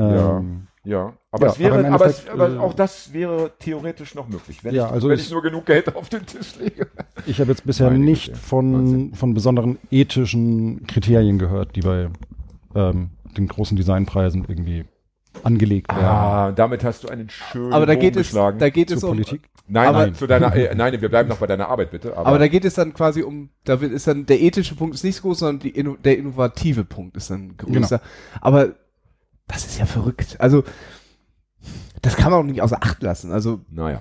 Ja. Ähm, Ja, aber Ja, es wäre, aber aber, es, aber äh, auch das wäre theoretisch noch möglich, wenn, Ja, ich, also wenn es- ich nur genug Geld auf den Tisch lege. Ich habe jetzt bisher Meine nicht von, Wahnsinn. von besonderen ethischen Kriterien gehört, die bei ähm, den großen Designpreisen irgendwie angelegt werden. Ah, damit hast du einen schönen Aber da geht es, da geht es um, Politik. nein, aber- nein, zu deiner, äh, nein, wir bleiben noch bei deiner Arbeit, bitte. Aber, aber da geht es dann quasi um, da wird, ist dann der ethische Punkt ist nicht so groß, sondern die, der innovative Punkt ist dann größer. Aber das ist ja verrückt. Also Das kann man auch nicht außer Acht lassen. Also, Naja,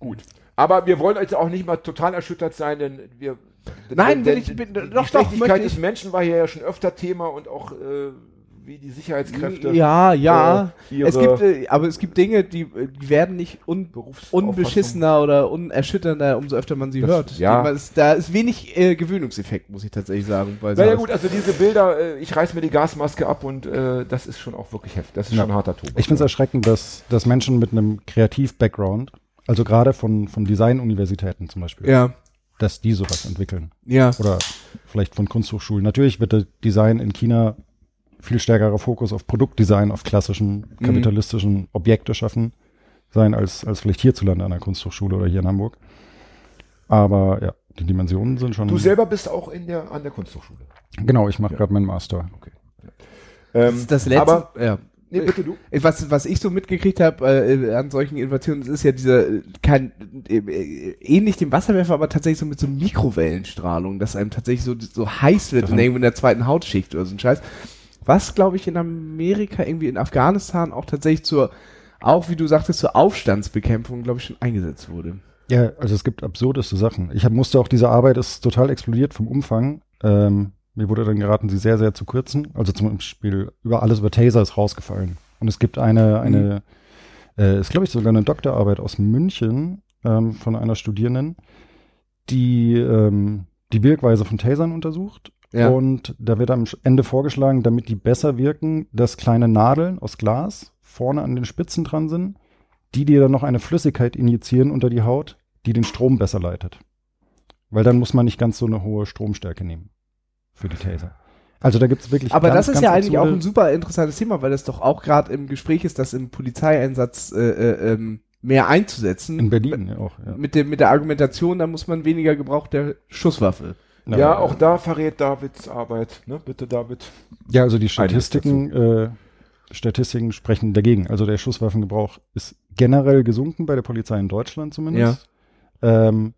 gut. Aber wir wollen jetzt auch nicht mal total erschüttert sein, denn wir. Nein, will denn, ich- die, bin- die doch, doch, Schlechtigkeit möchte des Menschen war hier ja schon öfter Thema und auch äh, wie die Sicherheitskräfte. ja, ja. äh, ihre es gibt, äh, aber es gibt Dinge, die, äh, die werden nicht un, unbeschissener oder unerschütternder, umso öfter man sie Das- hört. ja. Ist- Da ist wenig äh, Gewöhnungseffekt, muss ich tatsächlich sagen. Bei Naja gut, also diese Bilder, äh, ich reiß mir die Gasmaske ab und äh, das ist schon auch wirklich heftig. Das ist Ja. schon harter Tobak. Ich finde es erschreckend, dass, dass Menschen mit einem Kreativ-Background, also gerade von, von Design-Universitäten zum Beispiel, Ja, dass die sowas entwickeln. ja. Oder vielleicht von Kunsthochschulen. Natürlich wird der Design in China viel stärkerer Fokus auf Produktdesign, auf klassischen Mhm. kapitalistischen Objekte schaffen sein, als, als vielleicht hierzulande an der Kunsthochschule oder hier in Hamburg. Aber ja, die Dimensionen sind schon. du selber bist auch in der, an der Kunsthochschule. Genau, ich mache gerade meinen Master. Ähm, Das ist das letzte. Aber, ja. nee, bitte du. Was, was ich so mitgekriegt habe äh, an solchen Innovationen, ist ja dieser, äh, kein, äh, äh, ähnlich dem Wasserwerfer, aber tatsächlich so mit so Mikrowellenstrahlung, dass einem tatsächlich so, so heiß wird in, irgendwo in der zweiten Hautschicht oder so ein Scheiß. Was, glaube ich, in Amerika, irgendwie in Afghanistan auch tatsächlich zur, auch wie du sagtest, zur Aufstandsbekämpfung, glaube ich, schon eingesetzt wurde. Ja, also es gibt absurdeste Sachen. Ich hab, musste auch, diese Arbeit ist total explodiert vom Umfang. Ähm, mir wurde dann geraten, sie sehr, sehr zu kürzen. Also zum Beispiel über alles über Taser ist rausgefallen. Und es gibt eine, eine, äh, ist glaube ich sogar eine Doktorarbeit aus München ähm, von einer Studierenden, die ähm, die Wirkweise von Tasern untersucht. Ja. Und da wird am Ende vorgeschlagen, damit die besser wirken, dass kleine Nadeln aus Glas vorne an den Spitzen dran sind, die dir dann noch eine Flüssigkeit injizieren unter die Haut, die den Strom besser leitet. Weil dann muss man nicht ganz so eine hohe Stromstärke nehmen für die Taser. Also da gibt's wirklich Aber ganz, das ist ja eigentlich auch ein super interessantes Thema, weil das doch auch gerade im Gespräch ist, das im Polizeieinsatz äh, äh, ähm, mehr einzusetzen. in Berlin ja auch. Ja. Mit, dem, mit der Argumentation, da muss man weniger Gebrauch der Schusswaffe. Ja, auch da verrät Davids Arbeit. Ne? Bitte, David. Ja, also die Statistiken, äh, Statistiken sprechen dagegen. Also der Schusswaffengebrauch ist generell gesunken bei der Polizei in Deutschland zumindest. Ähm,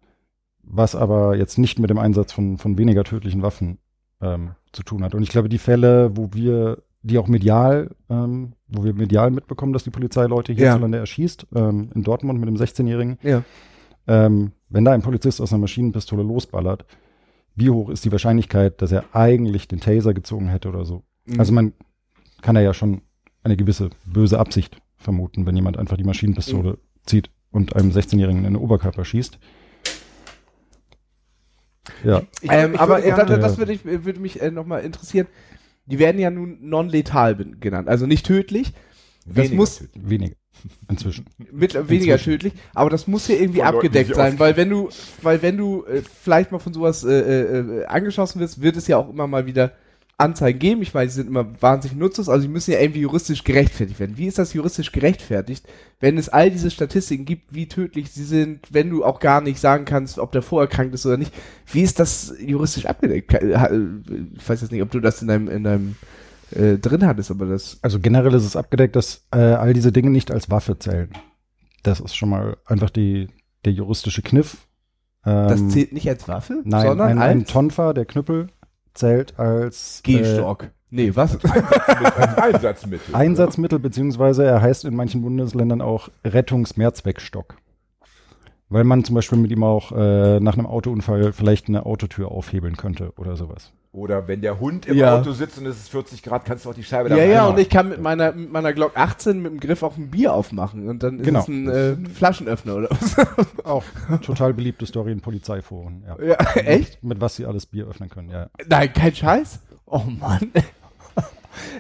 was aber jetzt nicht mit dem Einsatz von, von weniger tödlichen Waffen ähm, zu tun hat. Und ich glaube, die Fälle, wo wir, die auch medial, ähm, wo wir medial mitbekommen, dass die Polizei Leute Ja. hierzulande erschießt, ähm, in Dortmund mit einem 16-Jährigen, Ja. ähm, wenn da ein Polizist aus einer Maschinenpistole losballert, wie hoch ist die Wahrscheinlichkeit, dass er eigentlich den Taser gezogen hätte oder so? Mhm. Also man kann ja schon eine gewisse böse Absicht vermuten, wenn jemand einfach die Maschinenpistole zieht und einem 16-Jährigen in den Oberkörper schießt. Ja, Ich, ähm, ich aber gerne- das, das würde, ich, äh, würde mich äh, nochmal interessieren. Die werden ja nun non-letal genannt, also nicht tödlich. Das Weniger muss tödlich. weniger inzwischen. mit, weniger Inzwischen. tödlich, aber das muss ja irgendwie Von Leuten, abgedeckt sein, weil wenn du, weil wenn du äh, vielleicht mal von sowas äh, äh, äh, angeschossen wirst, wird es ja auch immer mal wieder Anzeigen geben. Ich meine, die sind immer wahnsinnig nutzlos, also die müssen ja irgendwie juristisch gerechtfertigt werden. Wie ist das juristisch gerechtfertigt, wenn es all diese Statistiken gibt, wie tödlich sie sind, wenn du auch gar nicht sagen kannst, ob der vorerkrankt ist oder nicht? Wie ist das juristisch abgedeckt? Äh, Ich weiß jetzt nicht, ob du das in deinem, in deinem äh, drin hattest, aber das. Also generell ist es abgedeckt, dass äh, all diese Dinge nicht als Waffe zählen. Das ist schon mal einfach die, der juristische Kniff. Das Ähm, zählt nicht als Waffe, Nein, sondern ein, ein als Tonfa, der Knüppel, zählt als äh, Gehstock. nee, was? Mit einem Einsatzmittel. Einsatzmittel, beziehungsweise er heißt in manchen Bundesländern auch Rettungsmehrzweckstock. Weil man zum Beispiel mit ihm auch äh, nach einem Autounfall vielleicht eine Autotür aufhebeln könnte oder sowas. Oder wenn der Hund im Ja. Auto sitzt und es ist 40 Grad, kannst du auch die Scheibe da Ja, ja, und ich kann mit meiner, mit meiner Glock 18 mit dem Griff auch ein Bier aufmachen und dann ist Genau. es ein äh, Flaschenöffner oder was. Auch total beliebte Story in Polizeiforen. Ja. ja, echt? Mit was sie alles Bier öffnen können. Ja. Nein, kein Scheiß? Oh Mann.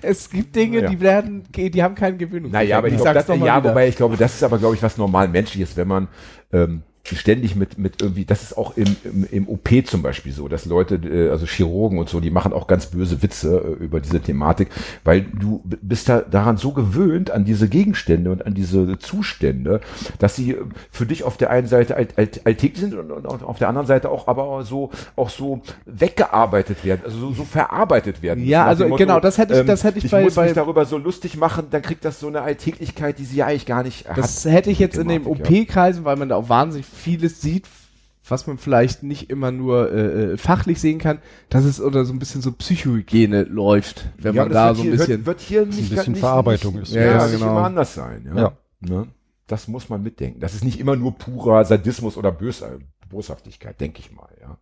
Es gibt Dinge, Ja. die werden, die haben keinen Gewöhnung. Naja, aber ich glaube, das, ja, wobei ich glaube, das ist aber, glaube ich, was normal menschliches, wenn man ähm, ständig mit, mit irgendwie, das ist auch im, im, im OP zum Beispiel so, dass Leute, äh, also Chirurgen und so, die machen auch ganz böse Witze äh, über diese Thematik, weil du bist da daran so gewöhnt an diese Gegenstände und an diese Zustände, dass sie äh, für dich auf der einen Seite alt, alt, alltäglich sind und, und auf der anderen Seite auch aber so auch so weggearbeitet werden, also so, so verarbeitet werden. Ja, also dem Motto, genau, das hätte ich- das hätte ich ich bei- muss bei- mich darüber so lustig machen, dann kriegt das so eine Alltäglichkeit, die sie ja eigentlich gar nicht Das hat. hätte ich jetzt in ja. OP-Kreisen, weil man da auch wahnsinnig vieles sieht, was man vielleicht nicht immer nur äh, äh, fachlich sehen kann, dass es oder so ein bisschen so Psychohygiene läuft, wenn Ja, man da so ein hier, bisschen. Wird, wird hier nicht bisschen gar- nicht, Verarbeitung nicht, ist. Ja, Ja, ja, genau. immer anders sein. Ja. Ja. Ne? Das muss man mitdenken. Das ist nicht immer nur purer Sadismus oder Bös Boshaftigkeit, denke ich mal. Ja,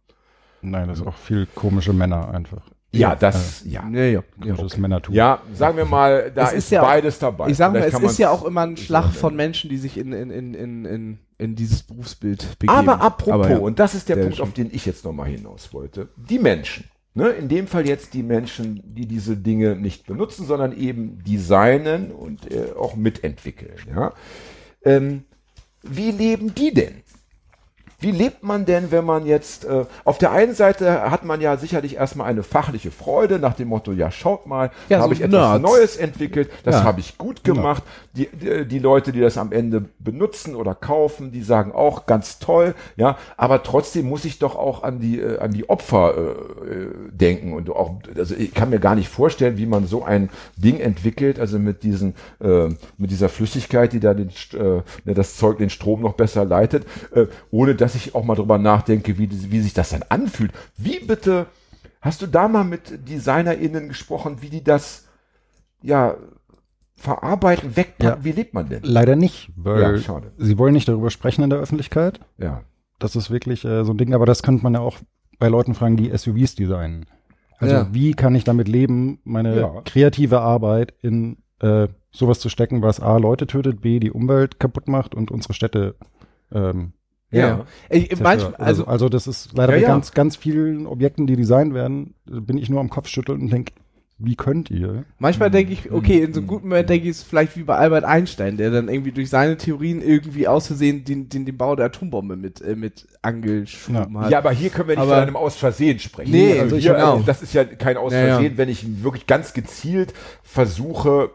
Nein, das ist auch viel komische Männer einfach. Ja das, ja. Ja, ja. Komisches Männertum. Ja, sagen wir mal, da Es ist, ist ja beides dabei. Ich sag mal, es ist ja auch immer ein Schlag von Menschen, die sich in, in, in, in, in, in dieses Berufsbild begeben. Aber apropos, Aber ja. und das ist der Sehr Punkt, schön. auf den ich jetzt nochmal hinaus wollte. Die Menschen. Ne, in dem Fall jetzt die Menschen, die diese Dinge nicht benutzen, sondern eben designen und äh, auch mitentwickeln. Ja? Ähm, wie leben die denn? Wie lebt man denn, wenn man jetzt, äh, auf der einen Seite hat man ja sicherlich erstmal eine fachliche Freude nach dem Motto, ja schaut mal, Ja, habe so ich etwas Nerds. Neues entwickelt, das Ja. habe ich gut gemacht. Die, die, die Leute, die das am Ende benutzen oder kaufen, die sagen auch ganz toll, ja, aber trotzdem muss ich doch auch an die, äh, an die Opfer äh, äh, denken und auch, also ich kann mir gar nicht vorstellen, wie man so ein Ding entwickelt, also mit diesen, äh, mit dieser Flüssigkeit, die da den, äh, das Zeug, den Strom noch besser leitet, äh, ohne dass ich auch mal drüber nachdenke, wie, wie sich das dann anfühlt. Wie bitte, hast du da mal mit DesignerInnen gesprochen, wie die das, ja, verarbeiten, wegpacken, Ja. wie lebt man denn? Leider nicht, weil Ja, schade. sie wollen nicht darüber sprechen in der Öffentlichkeit. Ja. Das ist wirklich äh, so ein Ding, aber das könnte man ja auch bei Leuten fragen, die SUVs designen. Also Ja. wie kann ich damit leben, meine Ja. kreative Arbeit in äh, sowas zu stecken, was A, Leute tötet, B, die Umwelt kaputt macht und unsere Städte ähm, Ja. Ich, zerstört. manchmal, also, also, also das ist leider Ja, bei ja. ganz, ganz vielen Objekten, die designt werden, bin ich nur am Kopf schütteln und denke, wie könnt ihr? manchmal denke ich, okay, in so einem guten Moment denke ich, es vielleicht wie bei Albert Einstein, der dann irgendwie durch seine Theorien irgendwie aus Versehen den, den, den Bau der Atombombe mit, äh, mit angeschoben hat. Ja, aber hier können wir nicht Aber- von einem Aus Versehen sprechen. Nee, also ich hier, genau. das ist ja kein Aus Ja, ja. Versehen, wenn ich wirklich ganz gezielt versuche,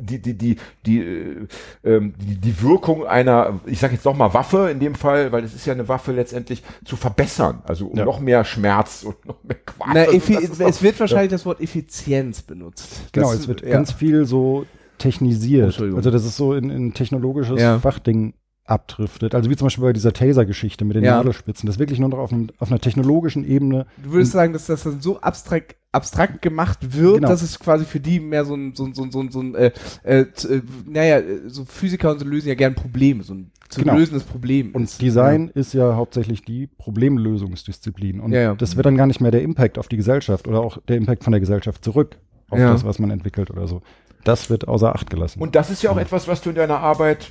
die, die, die, die, äh, ähm, die, die Wirkung einer, ich sage jetzt noch mal Waffe in dem Fall, weil es ist ja eine Waffe letztendlich zu verbessern, also um Ja. noch mehr Schmerz und noch mehr Quatsch. Na, Also es wird wahrscheinlich das Wort Effizienz benutzt. Genau, Das- es wird ja. ganz viel so technisiert. Also das ist so in, in technologisches Ja. Fachding abdriftet. Also wie zum Beispiel bei dieser Taser-Geschichte mit den Ja. Nadelspitzen. Das wirklich nur noch auf, einem, auf einer technologischen Ebene. Du würdest sagen, dass das dann so abstrakt, abstrakt gemacht wird, Genau. dass es quasi für die mehr so ein, so ein, so ein, so ein, so ein äh, äh, äh, naja, so Physiker und so lösen ja gern Probleme, so ein zu Genau. lösendes Problem. Und ist. Design ist ja hauptsächlich die Problemlösungsdisziplin. Und Ja, ja. das wird dann gar nicht mehr der Impact auf die Gesellschaft oder auch der Impact von der Gesellschaft zurück auf Ja. das, was man entwickelt oder so. Das wird außer Acht gelassen. Und das ist ja auch etwas, was du in deiner Arbeit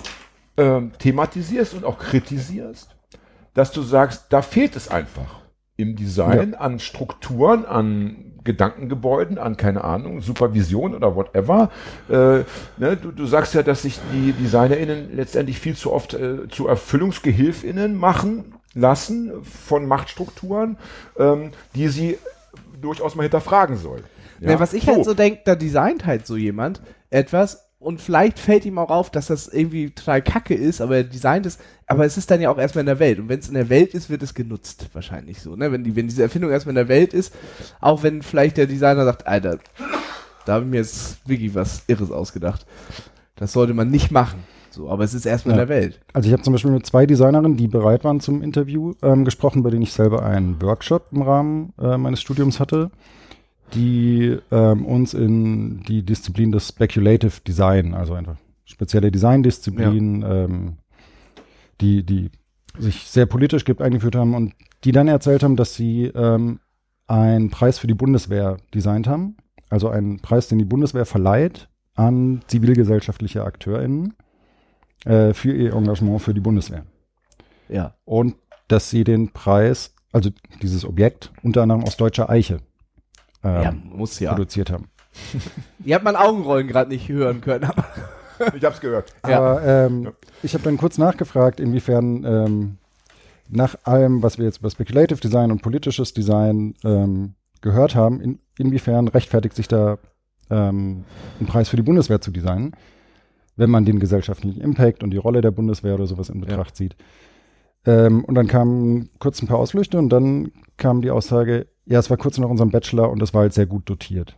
ähm, thematisierst und auch kritisierst, dass du sagst, da fehlt es einfach im Design an Strukturen, an Gedankengebäuden, an keine Ahnung, Supervision oder whatever. Äh, ne, du, du sagst ja, dass sich die DesignerInnen letztendlich viel zu oft äh, zu ErfüllungsgehilfInnen machen lassen von Machtstrukturen, ähm, die sie durchaus mal hinterfragen sollen. Ja, was ich halt so denke, da designt halt so jemand etwas und vielleicht fällt ihm auch auf, dass das irgendwie total kacke ist, aber er designt es, aber es ist dann ja auch erstmal in der Welt. Und wenn es in der Welt ist, wird es genutzt, wahrscheinlich so, ne? Wenn die, wenn diese Erfindung erstmal in der Welt ist, auch wenn vielleicht der Designer sagt, Alter, da habe ich mir jetzt wirklich was Irres ausgedacht. Das sollte man nicht machen. So, aber es ist erstmal Ja. in der Welt. Also ich habe zum Beispiel mit zwei Designerinnen, die bereit waren zum Interview, ähm, gesprochen, bei denen ich selber einen Workshop im Rahmen äh, meines Studiums hatte, die ähm, uns in die Disziplin des Speculative Design, also einfach spezielle Designdisziplin, ähm, die, die sich sehr politisch gibt, eingeführt haben und die dann erzählt haben, dass sie ähm, einen Preis für die Bundeswehr designt haben. Also einen Preis, den die Bundeswehr verleiht an zivilgesellschaftliche AkteurInnen äh, für ihr Engagement für die Bundeswehr. Ja. Und dass sie den Preis, also dieses Objekt, unter anderem aus deutscher Eiche ähm, ja, muss ja. produziert haben. Ihr habt mein Augenrollen gerade nicht hören können, aber Ich hab's gehört. Ja. Aber ähm, ich habe dann kurz nachgefragt, inwiefern ähm, nach allem, was wir jetzt über Speculative Design und politisches Design ähm, gehört haben, in, inwiefern rechtfertigt sich da ähm, ein Preis für die Bundeswehr zu designen, wenn man den gesellschaftlichen Impact und die Rolle der Bundeswehr oder sowas in Betracht zieht. Ähm, und dann kamen kurz ein paar Ausflüchte und dann kam die Aussage, ja, es war kurz nach unserem Bachelor und das war halt sehr gut dotiert.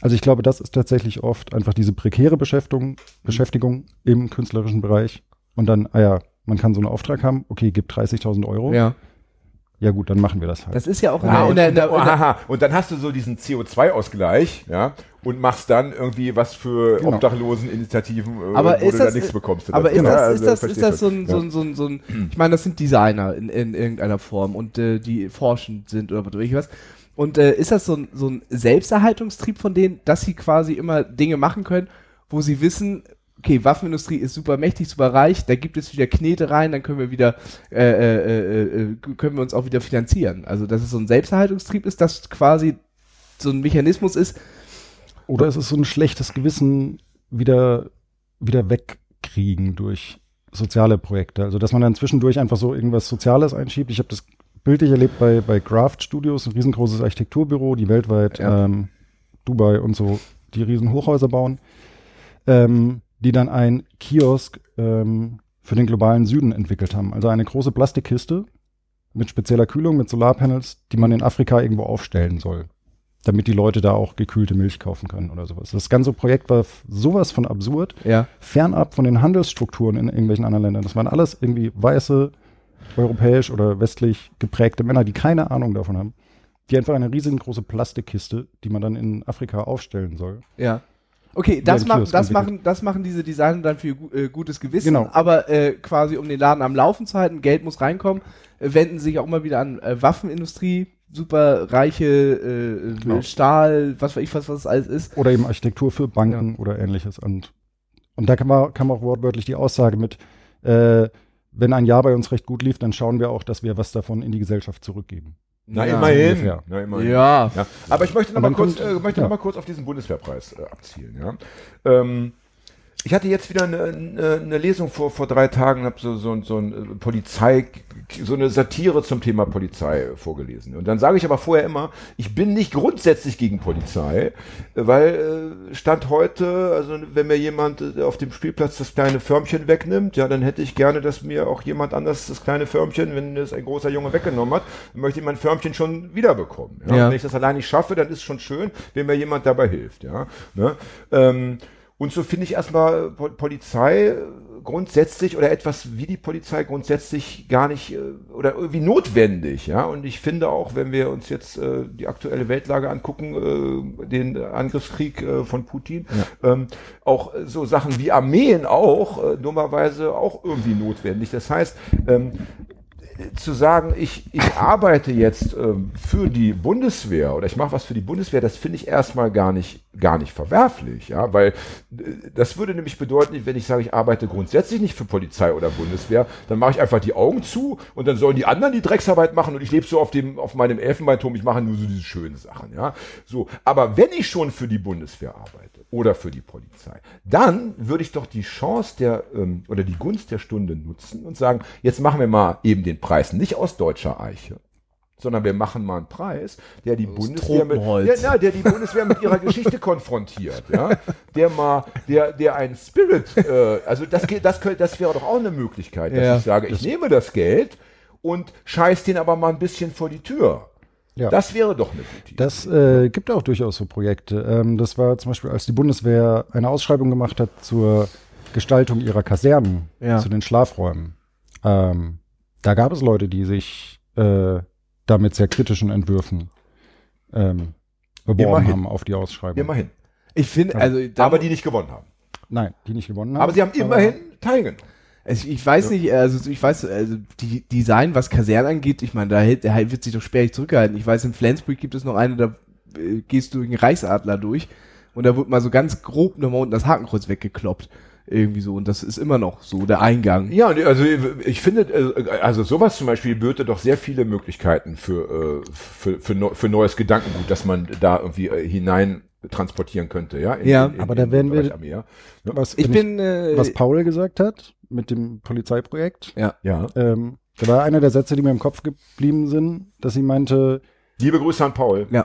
Also ich glaube, das ist tatsächlich oft einfach diese prekäre Beschäftigung, Beschäftigung im künstlerischen Bereich und dann, ah ja, man kann so einen Auftrag haben, okay, gib 30.000 Euro. ja. Ja gut, dann machen wir das halt. Das ist ja auch in Ah, der, in und, der, in der, und, in der aha, und dann hast du so diesen CO2-Ausgleich, ja, und machst dann irgendwie was für Genau. Obdachloseninitiativen, äh, aber wo ist du das, dann nichts bekommst. aber ist Ja, das, also ist das, ist verstehst das so du. ein, so ein, so ein, so ein, ich meine, das sind Designer in, in irgendeiner Form und äh, die forschend sind oder was weiß ich was. Und äh, ist das so ein, so ein Selbsterhaltungstrieb von denen, dass sie quasi immer Dinge machen können, wo sie wissen, okay, Waffenindustrie ist super mächtig, super reich, da gibt es wieder Knete rein, dann können wir wieder, äh, äh, äh, äh, können wir uns auch wieder finanzieren. Also, dass es so ein Selbsterhaltungstrieb ist, dass quasi so ein Mechanismus ist, Oder es ist so ein schlechtes Gewissen wieder, wieder wegkriegen durch soziale Projekte. Also, dass man dann zwischendurch einfach so irgendwas Soziales einschiebt. Ich habe das bildlich erlebt bei, bei Graft Studios, ein riesengroßes Architekturbüro, die weltweit Ja. ähm, Dubai und so die riesen Hochhäuser bauen, ähm, die dann ein Kiosk ähm, für den globalen Süden entwickelt haben. Also eine große Plastikkiste mit spezieller Kühlung, mit Solarpanels, die man in Afrika irgendwo aufstellen soll damit die Leute da auch gekühlte Milch kaufen können oder sowas. Das ganze Projekt war sowas von absurd, ja, fernab von den Handelsstrukturen in irgendwelchen anderen Ländern. Das waren alles irgendwie weiße, europäisch oder westlich geprägte Männer, die keine Ahnung davon haben. Die einfach eine riesengroße Plastikkiste, die man dann in Afrika aufstellen soll. Ja. Okay, das, Kiosk das, machen, das machen diese Designer dann für äh, gutes Gewissen, Genau. aber äh, quasi um den Laden am Laufen zu halten, Geld muss reinkommen, äh, wenden sich auch mal wieder an äh, Waffenindustrie, super reiche äh, Genau. Stahl, was weiß ich, was, was das alles ist. Oder eben Architektur für Banken oder ähnliches. Und, und da kam, man, kam auch wortwörtlich die Aussage mit, äh, wenn ein Jahr bei uns recht gut lief, dann schauen wir auch, dass wir was davon in die Gesellschaft zurückgeben. Na, Ja. immerhin. ungefähr. Na, immerhin. Ja. Ja, aber ich möchte noch Und mal dann kurz, äh, möchte ja. noch mal kurz auf diesen Bundeswehrpreis äh, abzielen. Ja? Ähm, ich hatte jetzt wieder eine, eine, eine Lesung vor, vor drei Tagen, habe so, so, so ein äh, Polizei, so eine Satire zum Thema Polizei vorgelesen. Und dann sage ich aber vorher immer, ich bin nicht grundsätzlich gegen Polizei, weil äh, Stand heute, also wenn mir jemand äh, auf dem Spielplatz das kleine Förmchen wegnimmt, ja, dann hätte ich gerne, dass mir auch jemand anders das kleine Förmchen, wenn es ein großer Junge weggenommen hat, dann möchte ich mein Förmchen schon wiederbekommen. Ja? Ja. Wenn ich das allein nicht schaffe, dann ist schon schön, wenn mir jemand dabei hilft. Ja? Ne? Ähm, und so finde ich erstmal Po- Polizei äh, grundsätzlich oder etwas wie die Polizei grundsätzlich gar nicht äh, oder irgendwie notwendig, ja. Und ich finde auch, wenn wir uns jetzt äh, die aktuelle Weltlage angucken, äh, den Angriffskrieg äh, von Putin, ähm, auch äh, so Sachen wie Armeen auch äh, dummerweise auch irgendwie notwendig. Das heißt, ähm, zu sagen, ich, ich arbeite jetzt ähm, für die Bundeswehr oder ich mache was für die Bundeswehr, das finde ich erstmal gar nicht, gar nicht verwerflich, ja, weil äh, das würde nämlich bedeuten, wenn ich sage, ich arbeite grundsätzlich nicht für Polizei oder Bundeswehr, dann mache ich einfach die Augen zu und dann sollen die anderen die Drecksarbeit machen und ich lebe so auf dem, auf meinem Elfenbeinturm, ich mache nur so diese schönen Sachen, ja, so. Aber wenn ich schon für die Bundeswehr arbeite oder für die Polizei, dann würde ich doch die Chance der ähm, oder die Gunst der Stunde nutzen und sagen, jetzt machen wir mal eben den Preis nicht aus deutscher Eiche, sondern wir machen mal einen Preis, der die Bundeswehr mit, ja, na, der die Bundeswehr mit ihrer Geschichte konfrontiert, ja, der mal, der, der einen Spirit, äh, also das, geht- das, könnte, das wäre doch auch eine Möglichkeit, dass Ja. ich sage, ich nehme das Geld und scheiß den aber mal ein bisschen vor die Tür. Ja. Das wäre doch eine gute Idee. Das äh, gibt auch durchaus so Projekte. Ähm, das war zum Beispiel, als die Bundeswehr eine Ausschreibung gemacht hat zur Gestaltung ihrer Kasernen, Ja. zu den Schlafräumen. Ähm, da gab es Leute, die sich äh, da mit sehr kritischen Entwürfen ähm, beworben haben auf die Ausschreibung. Immerhin. Ich finde, also, da, Aber die nicht gewonnen haben. Nein, die nicht gewonnen haben. Aber sie haben immerhin teilgenommen. Also ich weiß nicht, also ich weiß, also die Design, was Kasernen angeht, ich meine, da hält, der wird sich doch sperrig zurückgehalten. Ich weiß, in Flensburg gibt es noch eine, da äh, gehst du durch den Reichsadler durch und da wird mal so ganz grob nochmal unten das Hakenkreuz weggekloppt. Irgendwie so. Und das ist immer noch so, der Eingang. Ja, also ich finde, äh, also sowas zum Beispiel böte doch sehr viele Möglichkeiten für, äh, für, für, für neues Gedankengut, dass man da irgendwie hinein transportieren könnte, ja. in- Ja, aber da werden wir- Armee, ja. was, Ich bin, äh, was Paul gesagt hat mit dem Polizeiprojekt. ja. ja. Ähm, da war einer der Sätze, die mir im Kopf geblieben sind, dass sie meinte, Liebe Grüße an Paul. Ja.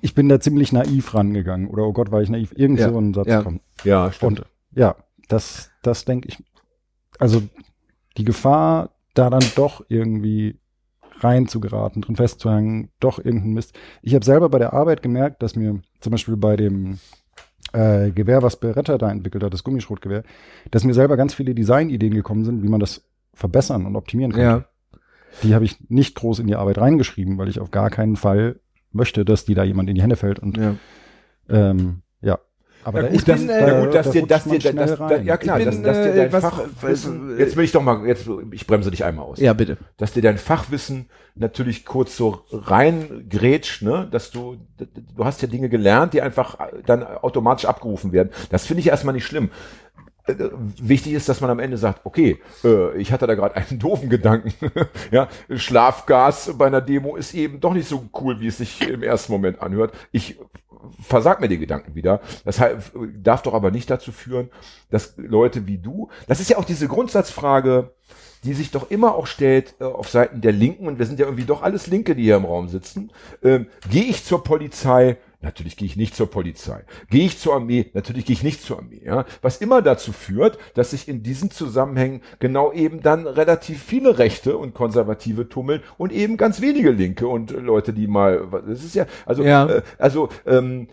ich bin da ziemlich naiv rangegangen. Oder oh Gott, war ich naiv. Irgend Ja, so ein Satz ja. kommt. Ja, stimmt. Und ja, das, das denke ich. Also die Gefahr, da dann doch irgendwie rein zu geraten, drin festzuhängen, doch irgendein Mist. Ich habe selber bei der Arbeit gemerkt, dass mir zum Beispiel bei dem äh, Gewehr, was Beretta da entwickelt hat, das Gummischrotgewehr, dass mir selber ganz viele Designideen gekommen sind, wie man das verbessern und optimieren kann. Ja. Die habe ich nicht groß in die Arbeit reingeschrieben, weil ich auf gar keinen Fall möchte, dass die da jemand in die Hände fällt. Und Ja. ähm, ja. Aber Ja, da gut, dass, bin, äh, ja, da- gut, dass da dir, rutscht dass man dir, schnell dass, da, rein. ja klar, Ich dass, bin, dass dir äh, dein was- Fachwissen, was- jetzt will ich doch mal, jetzt, ich bremse dich einmal aus. Ja, bitte. Dass dir dein Fachwissen natürlich kurz so reingrätscht, ne, dass du, du hast ja Dinge gelernt, die einfach dann automatisch abgerufen werden. Das finde ich erstmal nicht schlimm. Äh, Wichtig ist, dass man am Ende sagt, okay, ich hatte da gerade einen doofen Gedanken. ja, Schlafgas bei einer Demo ist eben doch nicht so cool, wie es sich im ersten Moment anhört. Ich versag mir die Gedanken wieder. Das darf doch aber nicht dazu führen, dass Leute wie du, das ist ja auch diese Grundsatzfrage, die sich doch immer auch stellt äh, auf Seiten der Linken, und wir sind ja irgendwie doch alles Linke, die hier im Raum sitzen, ähm, gehe ich zur Polizei? Natürlich gehe ich nicht zur Polizei. Gehe ich zur Armee? Natürlich gehe ich nicht zur Armee. Ja? Was immer dazu führt, dass sich in diesen Zusammenhängen genau eben dann relativ viele Rechte und Konservative tummeln und eben ganz wenige Linke und Leute, die mal, das ist ja, also, Ja. Äh, also ähm,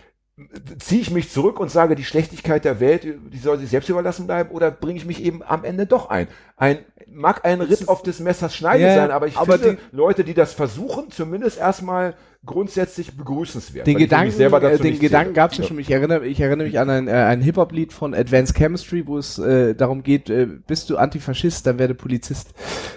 ziehe ich mich zurück und sage, die Schlechtigkeit der Welt, die soll sich selbst überlassen bleiben, oder bringe ich mich eben am Ende doch ein? Ein mag ein Ritt auf des Messers Schneide Ja, sein, aber ich aber finde Leute, die das versuchen, zumindest erstmal grundsätzlich begrüßenswert. Den Gedanken, äh, den Gedanken gab es ja schon. Ich erinnere, ich erinnere mich an ein, äh, ein Hip-Hop-Lied von Advanced Chemistry, wo es äh, darum geht, äh, bist du Antifaschist, dann werde Polizist.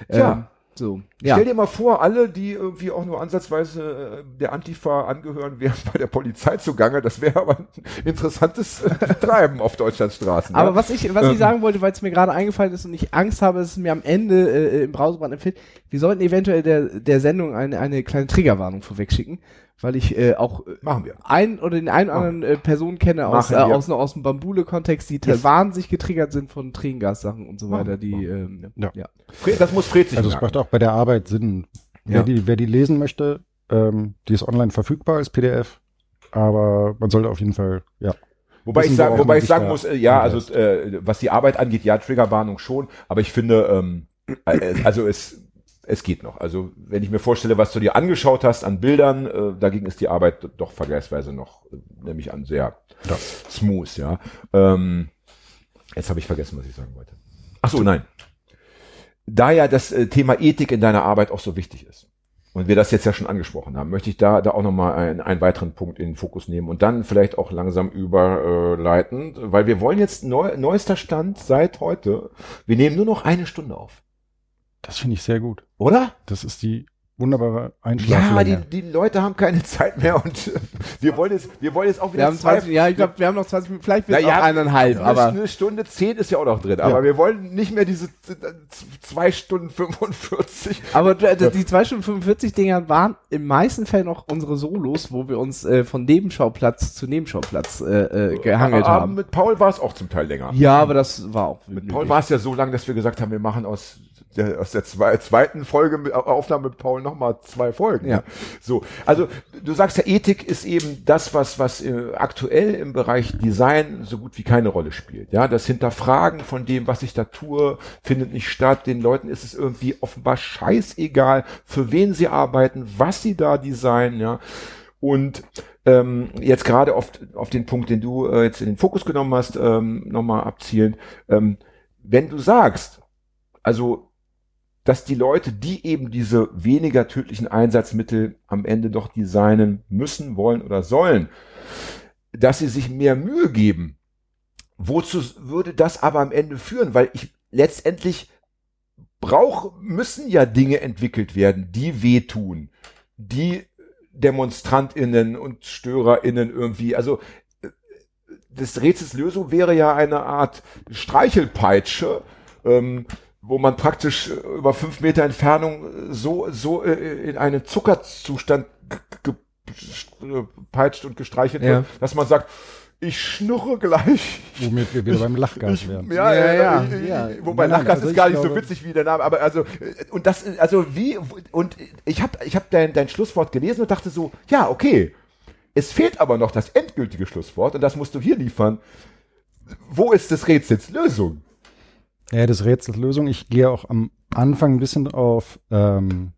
Ähm, so. Ja. Stell dir mal vor, alle, die irgendwie auch nur ansatzweise äh, der Antifa angehören, wären bei der Polizei zugange. Das wäre aber ein interessantes äh, Treiben auf Deutschlands Straßen. Aber ja? was ich, was Ähm. ich sagen wollte, weil es mir gerade eingefallen ist und ich Angst habe, dass es mir am Ende äh, im Browserbrand empfiehlt, wir sollten eventuell der, der Sendung eine, eine kleine Triggerwarnung vorwegschicken, weil ich äh, auch äh, Machen wir. ein oder den einen oder anderen äh, Personen kenne aus, äh, aus, aus dem Bambule-Kontext, die Yes. wahnsinnig getriggert sind von Tränengassachen und so weiter, die, ähm, Ja. ja. Das muss Fred sich Also es macht auch bei der Arbeit Sinn. Ja. Wer, die, wer die lesen möchte, ähm, die ist online verfügbar als PDF. Aber man sollte auf jeden Fall, ja. Wobei ich, sagen, wobei ich sagen muss, äh, ja, also äh, was die Arbeit angeht, ja, Triggerwarnung schon, aber ich finde, ähm, äh, also es, es geht noch. Also wenn ich mir vorstelle, was du dir angeschaut hast an Bildern, äh, dagegen ist die Arbeit doch vergleichsweise noch, äh, nehme ich an, sehr smooth, ja. Ähm, jetzt habe ich vergessen, was ich sagen wollte. Ach so, nein. Da ja das äh, Thema Ethik in deiner Arbeit auch so wichtig ist und wir das jetzt ja schon angesprochen haben, möchte ich da, da auch nochmal einen, einen weiteren Punkt in den Fokus nehmen und dann vielleicht auch langsam überleiten, weil wir wollen jetzt neu, neuester Stand seit heute. Wir nehmen nur noch eine Stunde auf. Das finde ich sehr gut. Oder? Das ist die wunderbare Ja, die, Einschlaflänge. die Leute haben keine Zeit mehr und wir wollen jetzt, wir wollen jetzt auch wieder Wir haben 20, ja, ich glaube, wir haben noch 20 Minuten, vielleicht wird es ja, eineinhalb, aber eine Stunde zehn ist ja auch noch drin, aber wir wollen nicht mehr diese zwei Stunden 45. Aber die 2 Stunden 45 Dinger waren im meisten Fällen auch unsere Solos, wo wir uns äh, von Nebenschauplatz zu Nebenschauplatz äh, äh, gehangelt Aber haben. Mit Paul war es auch zum Teil länger. Ja, aber das war auch. Mit Paul war es ja so lang, dass wir gesagt haben, wir machen aus aus der zwei, zweiten Folge mit Aufnahme mit Paul nochmal zwei Folgen. Ja. So, also du sagst ja, Ethik ist eben das, was, was äh, aktuell im Bereich Design so gut wie keine Rolle spielt. Ja, das Hinterfragen von dem, was ich da tue, findet nicht statt. Den Leuten ist es irgendwie offenbar scheißegal, für wen sie arbeiten, was sie da designen, ja. Und ähm, jetzt gerade auf, auf den Punkt, den du äh, jetzt in den Fokus genommen hast, ähm, nochmal abzielen. Ähm, wenn du sagst, also dass die Leute, die eben diese weniger tödlichen Einsatzmittel am Ende doch designen müssen, wollen oder sollen, dass sie sich mehr Mühe geben. Wozu würde das aber am Ende führen? Weil ich letztendlich brauche, müssen ja Dinge entwickelt werden, die wehtun, die DemonstrantInnen und StörerInnen irgendwie, also äh, des Rätsels Lösung wäre ja eine Art Streichelpeitsche, ähm, wo man praktisch äh, über fünf Meter Entfernung äh, so, so äh, in einen Zuckerzustand ge- ge- peitscht und gestreichelt Ja. wird, dass man sagt, ich schnurre gleich. Womit wir wieder beim Lachgas Ich, wären. ja, Ja, ja, äh, ja. Wobei Nein, Lachgas also ist ich gar nicht so witzig wie der Name, aber also und das also wie und ich habe ich habe dein dein Schlusswort gelesen und dachte so, ja, okay. Es fehlt aber noch das endgültige Schlusswort und das musst du hier liefern. Wo ist des Rätsels Lösung? Ja, des Rätsels Lösung. Ich gehe auch am Anfang ein bisschen auf ähm,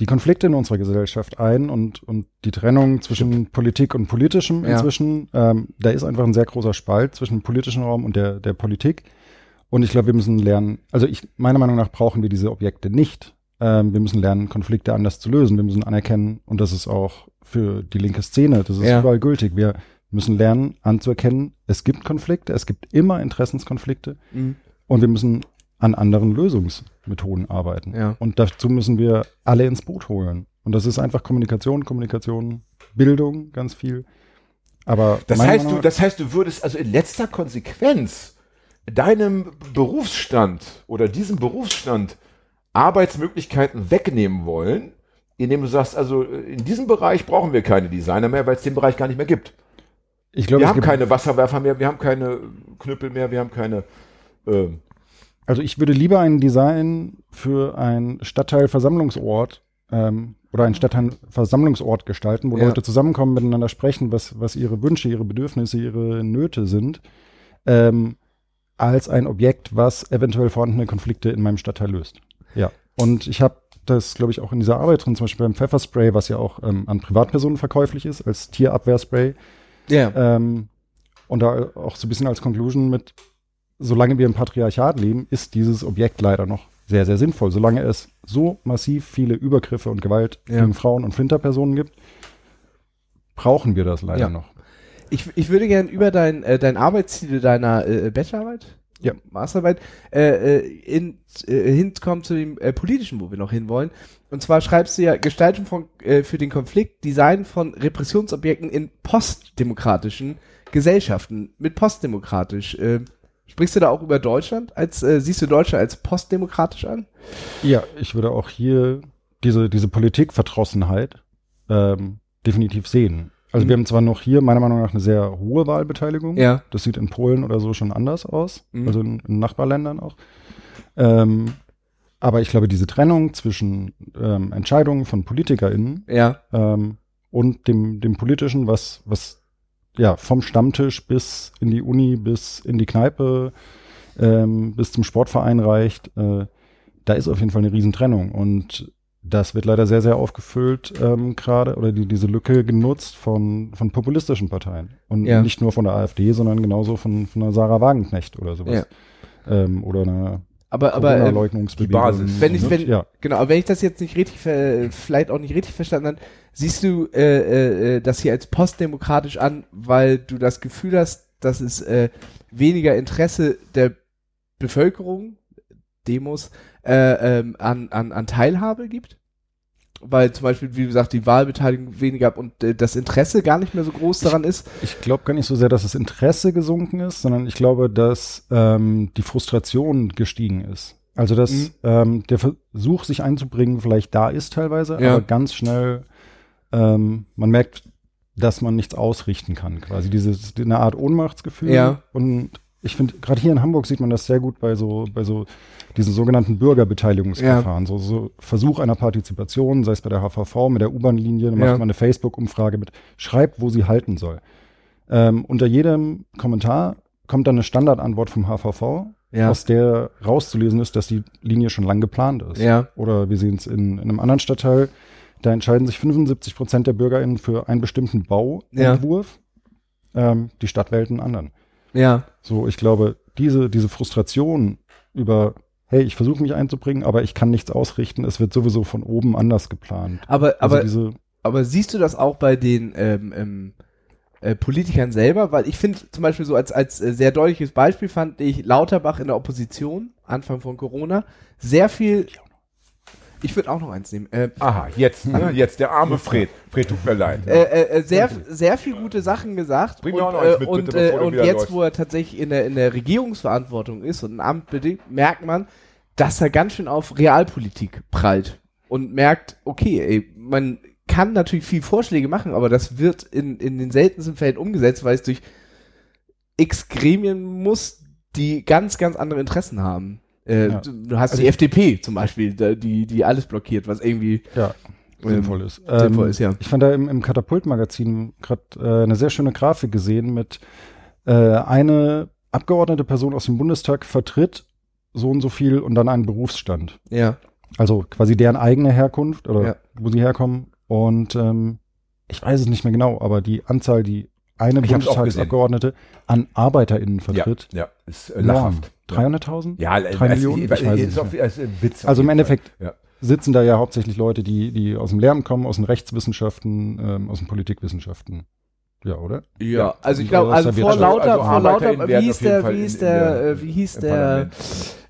die Konflikte in unserer Gesellschaft ein und, und die Trennung zwischen Politik und Politischem Ja. inzwischen. Ähm, da ist einfach ein sehr großer Spalt zwischen dem politischen Raum und der, der Politik. Und ich glaube, wir müssen lernen, also ich, meiner Meinung nach brauchen wir diese Objekte nicht, ähm, wir müssen lernen, Konflikte anders zu lösen. Wir müssen anerkennen, und das ist auch für die linke Szene, das ist Ja. überall gültig. Wir müssen lernen, anzuerkennen, es gibt Konflikte, es gibt immer Interessenskonflikte Mhm. Und wir müssen an anderen Lösungsmethoden arbeiten. Ja. Und dazu müssen wir alle ins Boot holen. Und das ist einfach Kommunikation, Kommunikation, Bildung, ganz viel. Aber Das heißt, Meinung du, das heißt, du würdest also in letzter Konsequenz deinem Berufsstand oder diesem Berufsstand Arbeitsmöglichkeiten wegnehmen wollen, indem du sagst, also in diesem Bereich brauchen wir keine Designer mehr, weil es den Bereich gar nicht mehr gibt. ich glaube, wir haben keine Wasserwerfer mehr, wir haben keine Knüppel mehr, wir haben keine. Äh, also ich würde lieber ein Design für einen Stadtteilversammlungsort ähm, oder einen Stadtteilversammlungsort gestalten, wo Ja. Leute zusammenkommen, miteinander sprechen, was, was ihre Wünsche, ihre Bedürfnisse, ihre Nöte sind, ähm, als ein Objekt, was eventuell vorhandene Konflikte in meinem Stadtteil löst. Ja. Und ich habe das, glaube ich, auch in dieser Arbeit drin, zum Beispiel beim Pfefferspray, was ja auch ähm, an Privatpersonen verkäuflich ist, als Tierabwehrspray. Ja. Ähm, und da auch so ein bisschen als Conclusion mit, solange wir im Patriarchat leben, ist dieses Objekt leider noch sehr, sehr sinnvoll. Solange es so massiv viele Übergriffe und Gewalt Ja. gegen Frauen und Flinterpersonen gibt, brauchen wir das leider Ja. noch. Ich, ich würde gern über dein, äh, dein Arbeitsziele deiner äh, Bachelorarbeit, Ja. Masterarbeit, äh, äh, in, äh, hinkommen zu dem äh, politischen, wo wir noch hinwollen. Und zwar schreibst du ja Gestaltung von, äh, für den Konflikt, Design von Repressionsobjekten in postdemokratischen Gesellschaften. Mit postdemokratisch. Äh, sprichst du da auch über Deutschland? Als, äh, siehst du Deutschland als postdemokratisch an? Ja, ich würde auch hier diese, diese Politikverdrossenheit ähm, definitiv sehen. Also Mhm. wir haben zwar noch hier meiner Meinung nach eine sehr hohe Wahlbeteiligung. Ja. Das sieht in Polen oder so schon anders aus, Mhm. also in, in Nachbarländern auch. Ähm, aber ich glaube, diese Trennung zwischen ähm, Entscheidungen von PolitikerInnen Ja. ähm, und dem, dem Politischen, was, was ja vom Stammtisch bis in die Uni, bis in die Kneipe, ähm, bis zum Sportverein reicht, äh, da ist auf jeden Fall eine Riesentrennung. Und das wird leider sehr, sehr aufgefüllt ähm, gerade oder die, diese Lücke genutzt von, von populistischen Parteien. Und Ja. nicht nur von der AfD, sondern genauso von, von einer Sarah Wagenknecht oder sowas. Ähm, oder einer Aber, aber Corona-Leugnungsbewegung. die Basis. wenn ich, wenn, ja. Genau, aber wenn ich das jetzt nicht richtig, vielleicht auch nicht richtig verstanden habe, siehst du äh, äh, äh, das hier als postdemokratisch an, weil du das Gefühl hast, dass es äh, weniger Interesse der Bevölkerung, Demos, äh, ähm, an, an, an Teilhabe gibt? Weil zum Beispiel, wie gesagt, die Wahlbeteiligung weniger und äh, das Interesse gar nicht mehr so groß daran ist. Ich glaube gar nicht so sehr, dass das Interesse gesunken ist, sondern ich glaube, dass ähm, die Frustration gestiegen ist. Also dass Mhm. ähm, der Versuch, sich einzubringen, vielleicht da ist teilweise, Ja. aber ganz schnell ähm, man merkt, dass man nichts ausrichten kann. Quasi dieses eine Art Ohnmachtsgefühl. Ja. Und ich finde, gerade hier in Hamburg sieht man das sehr gut bei so bei so diesen sogenannten Bürgerbeteiligungsverfahren. So, so Versuch einer Partizipation, sei es bei der HVV mit der U-Bahn-Linie, dann Ja. macht man eine Facebook-Umfrage mit, schreibt, wo sie halten soll. Ähm, unter jedem Kommentar kommt dann eine Standardantwort vom HVV, Ja. aus der rauszulesen ist, dass die Linie schon lang geplant ist. Ja. Oder wir sehen es in, in einem anderen Stadtteil, da entscheiden sich 75 Prozent der BürgerInnen für einen bestimmten Bauentwurf. Ähm, die Stadt wählt einen anderen. Ja. So, ich glaube, diese, diese Frustration über, hey, ich versuche mich einzubringen, aber ich kann nichts ausrichten, es wird sowieso von oben anders geplant. Aber, Also aber diese, Aber siehst du das auch bei den ähm, ähm, äh, Politikern selber? Weil ich finde zum Beispiel so als, als äh, sehr deutliches Beispiel fand ich Lauterbach in der Opposition, Anfang von Corona, sehr viel. Ich würde auch noch eins nehmen. Äh, aha, jetzt, ne, jetzt der arme Fred. Fred tut mir leid. äh, äh, äh, sehr, sehr viel gute Sachen gesagt. Bring mir und auch noch eins äh, mit, und, bitte, äh, und jetzt, läufst. wo er tatsächlich in der, in der Regierungsverantwortung ist und ein Amt bedingt, merkt man, dass er ganz schön auf Realpolitik prallt und merkt, okay, ey, man kann natürlich viel Vorschläge machen, aber das wird in, in den seltensten Fällen umgesetzt, weil es durch X Gremien muss, die ganz, ganz andere Interessen haben. Äh, Ja. du, hast Also die FDP zum Beispiel, die, die alles blockiert, was irgendwie ja, ähm, sinnvoll ist. sinnvoll Ähm, ist, ja. Ich fand da im, im Katapult-Magazin gerade äh, eine sehr schöne Grafik gesehen mit äh, eine abgeordnete Person aus dem Bundestag vertritt so und so viel und dann einen Berufsstand. Ja. Also quasi deren eigene Herkunft oder Ja. wo sie herkommen. Und ähm, ich weiß es nicht mehr genau, aber die Anzahl, die eine Ich Bundestagsabgeordnete an ArbeiterInnen Ja, vertritt, ja, ist äh, lachhaft. 300.000? Ja, Drei Millionen? Ich weiß es ist nicht mehr. ist ein Witz. auf Also im. Endeffekt Ja. sitzen da ja hauptsächlich Leute, die, die aus dem Lehramt kommen, aus den Rechtswissenschaften, ähm, aus den Politikwissenschaften. Ja, oder? Ja, also ich glaube, also der vor lauter, Also vor lauter, wie hieß auf der, wie hieß der, äh, wie hieß der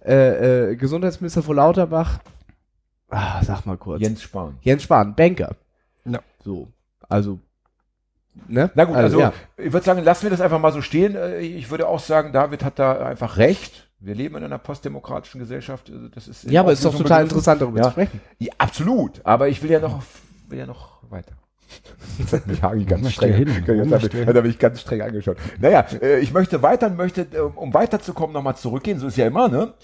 äh, äh, Gesundheitsminister vor Lauterbach? Ah, sag mal kurz. Jens Spahn. Jens Spahn, Banker. Ja. So, also, ne? Na gut, also, ja. ich würde sagen, lassen wir das einfach mal so stehen. Äh, Ich würde auch sagen, David hat da einfach recht. Wir leben in einer postdemokratischen Gesellschaft. Also Das ist Ja, aber es ist doch total interessant, darüber Ja. zu sprechen. Ja, absolut. Aber ich will ja noch, will ja noch weiter. Jetzt hat mich Hagi ganz streng, hin? Jetzt hat, mich, hat er mich ganz streng angeschaut. Naja, äh, ich möchte weiter, möchte, äh, um weiterzukommen, nochmal zurückgehen. So ist ja immer, ne?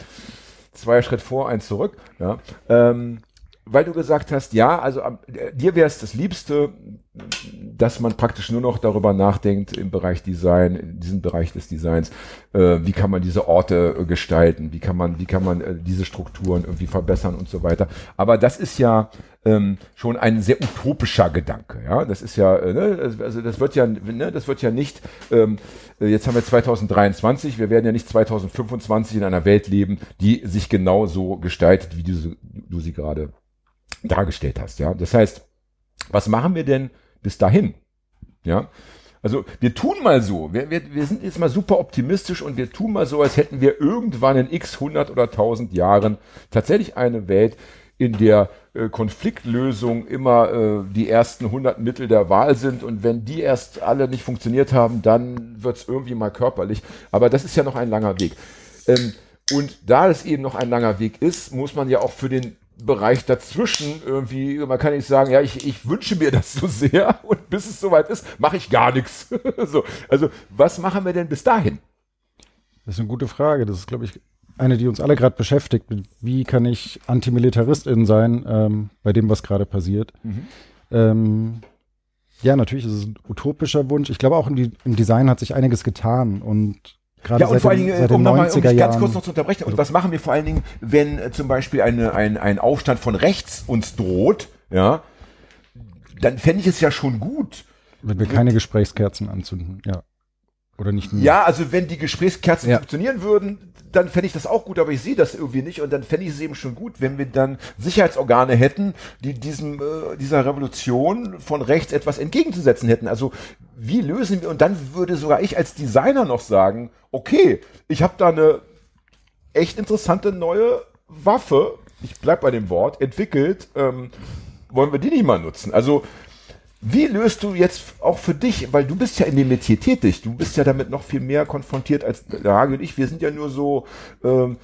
Zwei Schritt vor, eins zurück. Ja. Ähm, weil du gesagt hast, ja, also äh, dir wäre es das Liebste, dass man praktisch nur noch darüber nachdenkt im Bereich Design, in diesem Bereich des Designs, äh, wie kann man diese Orte äh, gestalten, wie kann man, wie kann man äh, diese Strukturen irgendwie verbessern und so weiter. Aber das ist ja ähm, schon ein sehr utopischer Gedanke, ja. Das ist ja, äh, ne, also das wird ja, ne, das wird ja nicht. Ähm, äh, jetzt haben wir 2023, wir werden ja nicht 2025 in einer Welt leben, die sich genau so gestaltet, wie du, du sie gerade dargestellt hast, ja. Das heißt, was machen wir denn bis dahin? Ja. Also wir tun mal so, wir, wir, wir sind jetzt mal super optimistisch und wir tun mal so, als hätten wir irgendwann in x 100 oder 1000 Jahren tatsächlich eine Welt, in der äh, Konfliktlösung immer äh, die ersten 100 Mittel der Wahl sind und wenn die erst alle nicht funktioniert haben, dann wird es irgendwie mal körperlich. Aber das ist ja noch ein langer Weg. Ähm, und da es eben noch ein langer Weg ist, muss man ja auch für den Bereich dazwischen irgendwie, man kann nicht sagen, ja, ich, ich wünsche mir das so sehr und bis es soweit ist, mache ich gar nichts. so, also was machen wir denn bis dahin? Das ist eine gute Frage. Das ist, glaube ich, eine, die uns alle gerade beschäftigt. Wie kann ich Antimilitaristin sein ähm, bei dem, was gerade passiert? Mhm. Ähm, ja, natürlich ist es ein utopischer Wunsch. Ich glaube, auch im, im Design hat sich einiges getan und gerade Ja, und vor allen Dingen, um, den noch mal, um 90er dich ganz kurz noch zu unterbrechen, und was machen wir vor allen Dingen, wenn äh, zum Beispiel eine, ein, ein Aufstand von rechts uns droht, ja, dann fände ich es ja schon gut, wenn wir keine Gesprächskerzen anzünden, ja. Oder nicht nur. Ja, also wenn die Gesprächskerzen Ja. funktionieren würden, dann fände ich das auch gut, aber ich sehe das irgendwie nicht und dann fände ich es eben schon gut, wenn wir dann Sicherheitsorgane hätten, die diesem, äh, dieser Revolution von rechts etwas entgegenzusetzen hätten. Also wie lösen wir, und dann würde sogar ich als Designer noch sagen, okay, ich habe da eine echt interessante neue Waffe, ich bleib bei dem Wort, entwickelt, ähm, wollen wir die nicht mal nutzen? Also wie löst du jetzt auch für dich, weil du bist ja in dem Metier tätig, du bist ja damit noch viel mehr konfrontiert als der Hage und ich, wir sind ja nur so ähm,